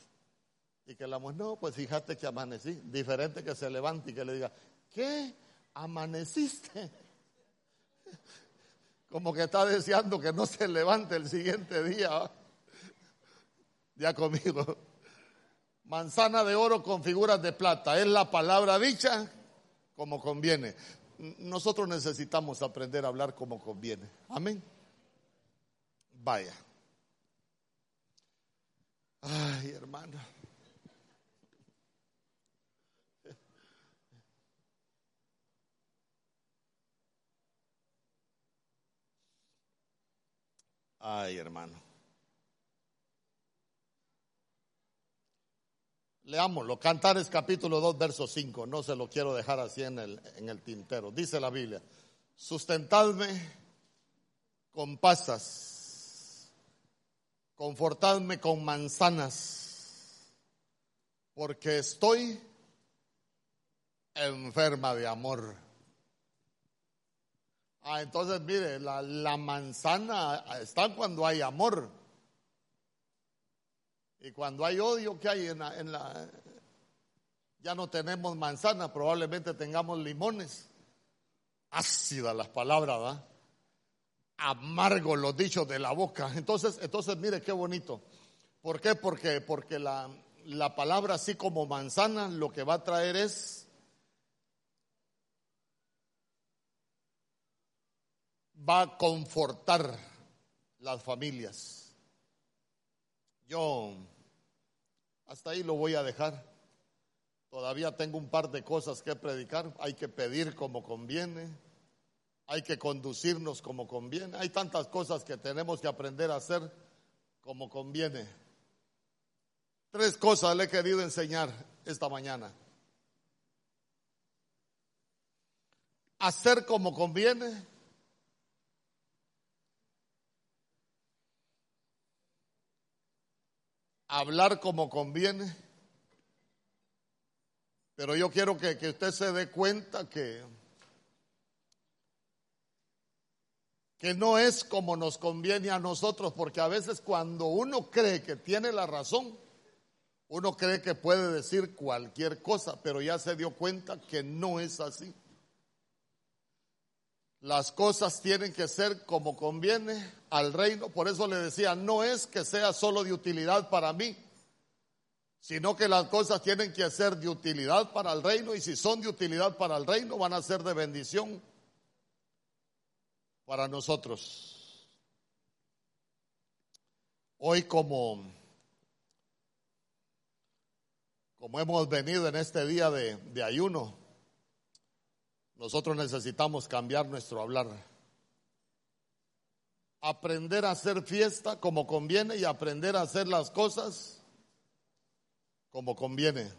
Y que la mujer, no, pues fíjate que amanecí. Diferente que se levante y que le diga, ¿qué? ¿Amaneciste? Como que está deseando que no se levante el siguiente día. Ya conmigo. Manzana de oro con figuras de plata. Es la palabra dicha como conviene. Nosotros necesitamos aprender a hablar como conviene. Amén. Vaya. Ay, hermano. Ay, hermano. Leámoslo. Cantares capítulo 2, verso 5. No se lo quiero dejar así en el, en el tintero. Dice la Biblia. Sustentadme con pasas. Confortadme con manzanas. Porque estoy enferma de amor. Ah, entonces mire, la, manzana está cuando hay amor. Y cuando hay odio, ¿qué hay en la, en la, Ya no tenemos manzana, probablemente tengamos limones. Ácida las palabras, ¿verdad? Amargo los dichos de la boca. Entonces, entonces mire qué bonito. ¿Por qué? Porque, porque la, la palabra así como manzana lo que va a traer es va a confortar las familias. Yo hasta ahí lo voy a dejar. Todavía tengo un par de cosas que predicar. Hay que pedir como conviene. Hay que conducirnos como conviene. Hay tantas cosas que tenemos que aprender a hacer como conviene. Tres cosas le he querido enseñar esta mañana. Hacer como conviene. Hablar como conviene. Pero yo quiero que, que usted se dé cuenta que que no es como nos conviene a nosotros, porque a veces cuando uno cree que tiene la razón, uno cree que puede decir cualquier cosa, pero ya se dio cuenta que no es así. Las cosas tienen que ser como conviene al reino, por eso le decía, no es que sea solo de utilidad para mí, sino que las cosas tienen que ser de utilidad para el reino y si son de utilidad para el reino van a ser de bendición para nosotros. Hoy como, como hemos venido en este día de, de ayuno, nosotros necesitamos cambiar nuestro hablar. Aprender a hacer fiesta como conviene y aprender a hacer las cosas como conviene.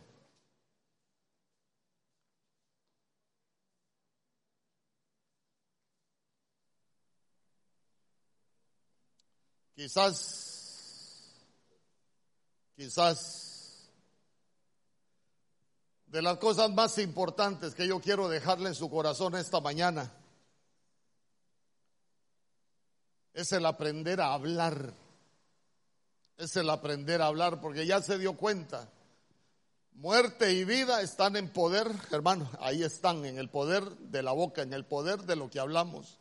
Quizás, quizás, de las cosas más importantes que yo quiero dejarle en su corazón esta mañana es el aprender a hablar. Es el aprender a hablar, porque ya se dio cuenta. Muerte y vida están en poder, hermano, ahí están, en el poder de la boca, en el poder de lo que hablamos.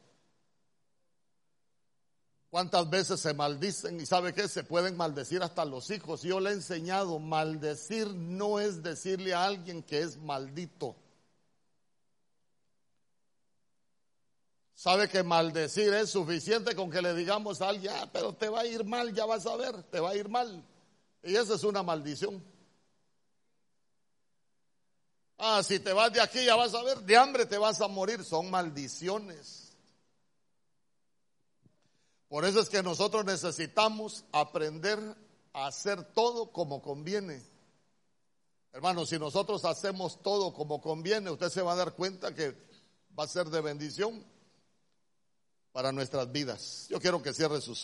¿Cuántas veces se maldicen? Y sabe qué? Se pueden maldecir hasta los hijos. Yo le he enseñado, maldecir no es decirle a alguien que es maldito. Sabe que maldecir es suficiente con que le digamos a alguien, ah, pero te va a ir mal, ya vas a ver, te va a ir mal. Y esa es una maldición. Ah, si te vas de aquí ya vas a ver, de hambre te vas a morir, son maldiciones. Por eso es que nosotros necesitamos aprender a hacer todo como conviene. Hermanos, si nosotros hacemos todo como conviene, usted se va a dar cuenta que va a ser de bendición para nuestras vidas. Yo quiero que cierre sus ojos.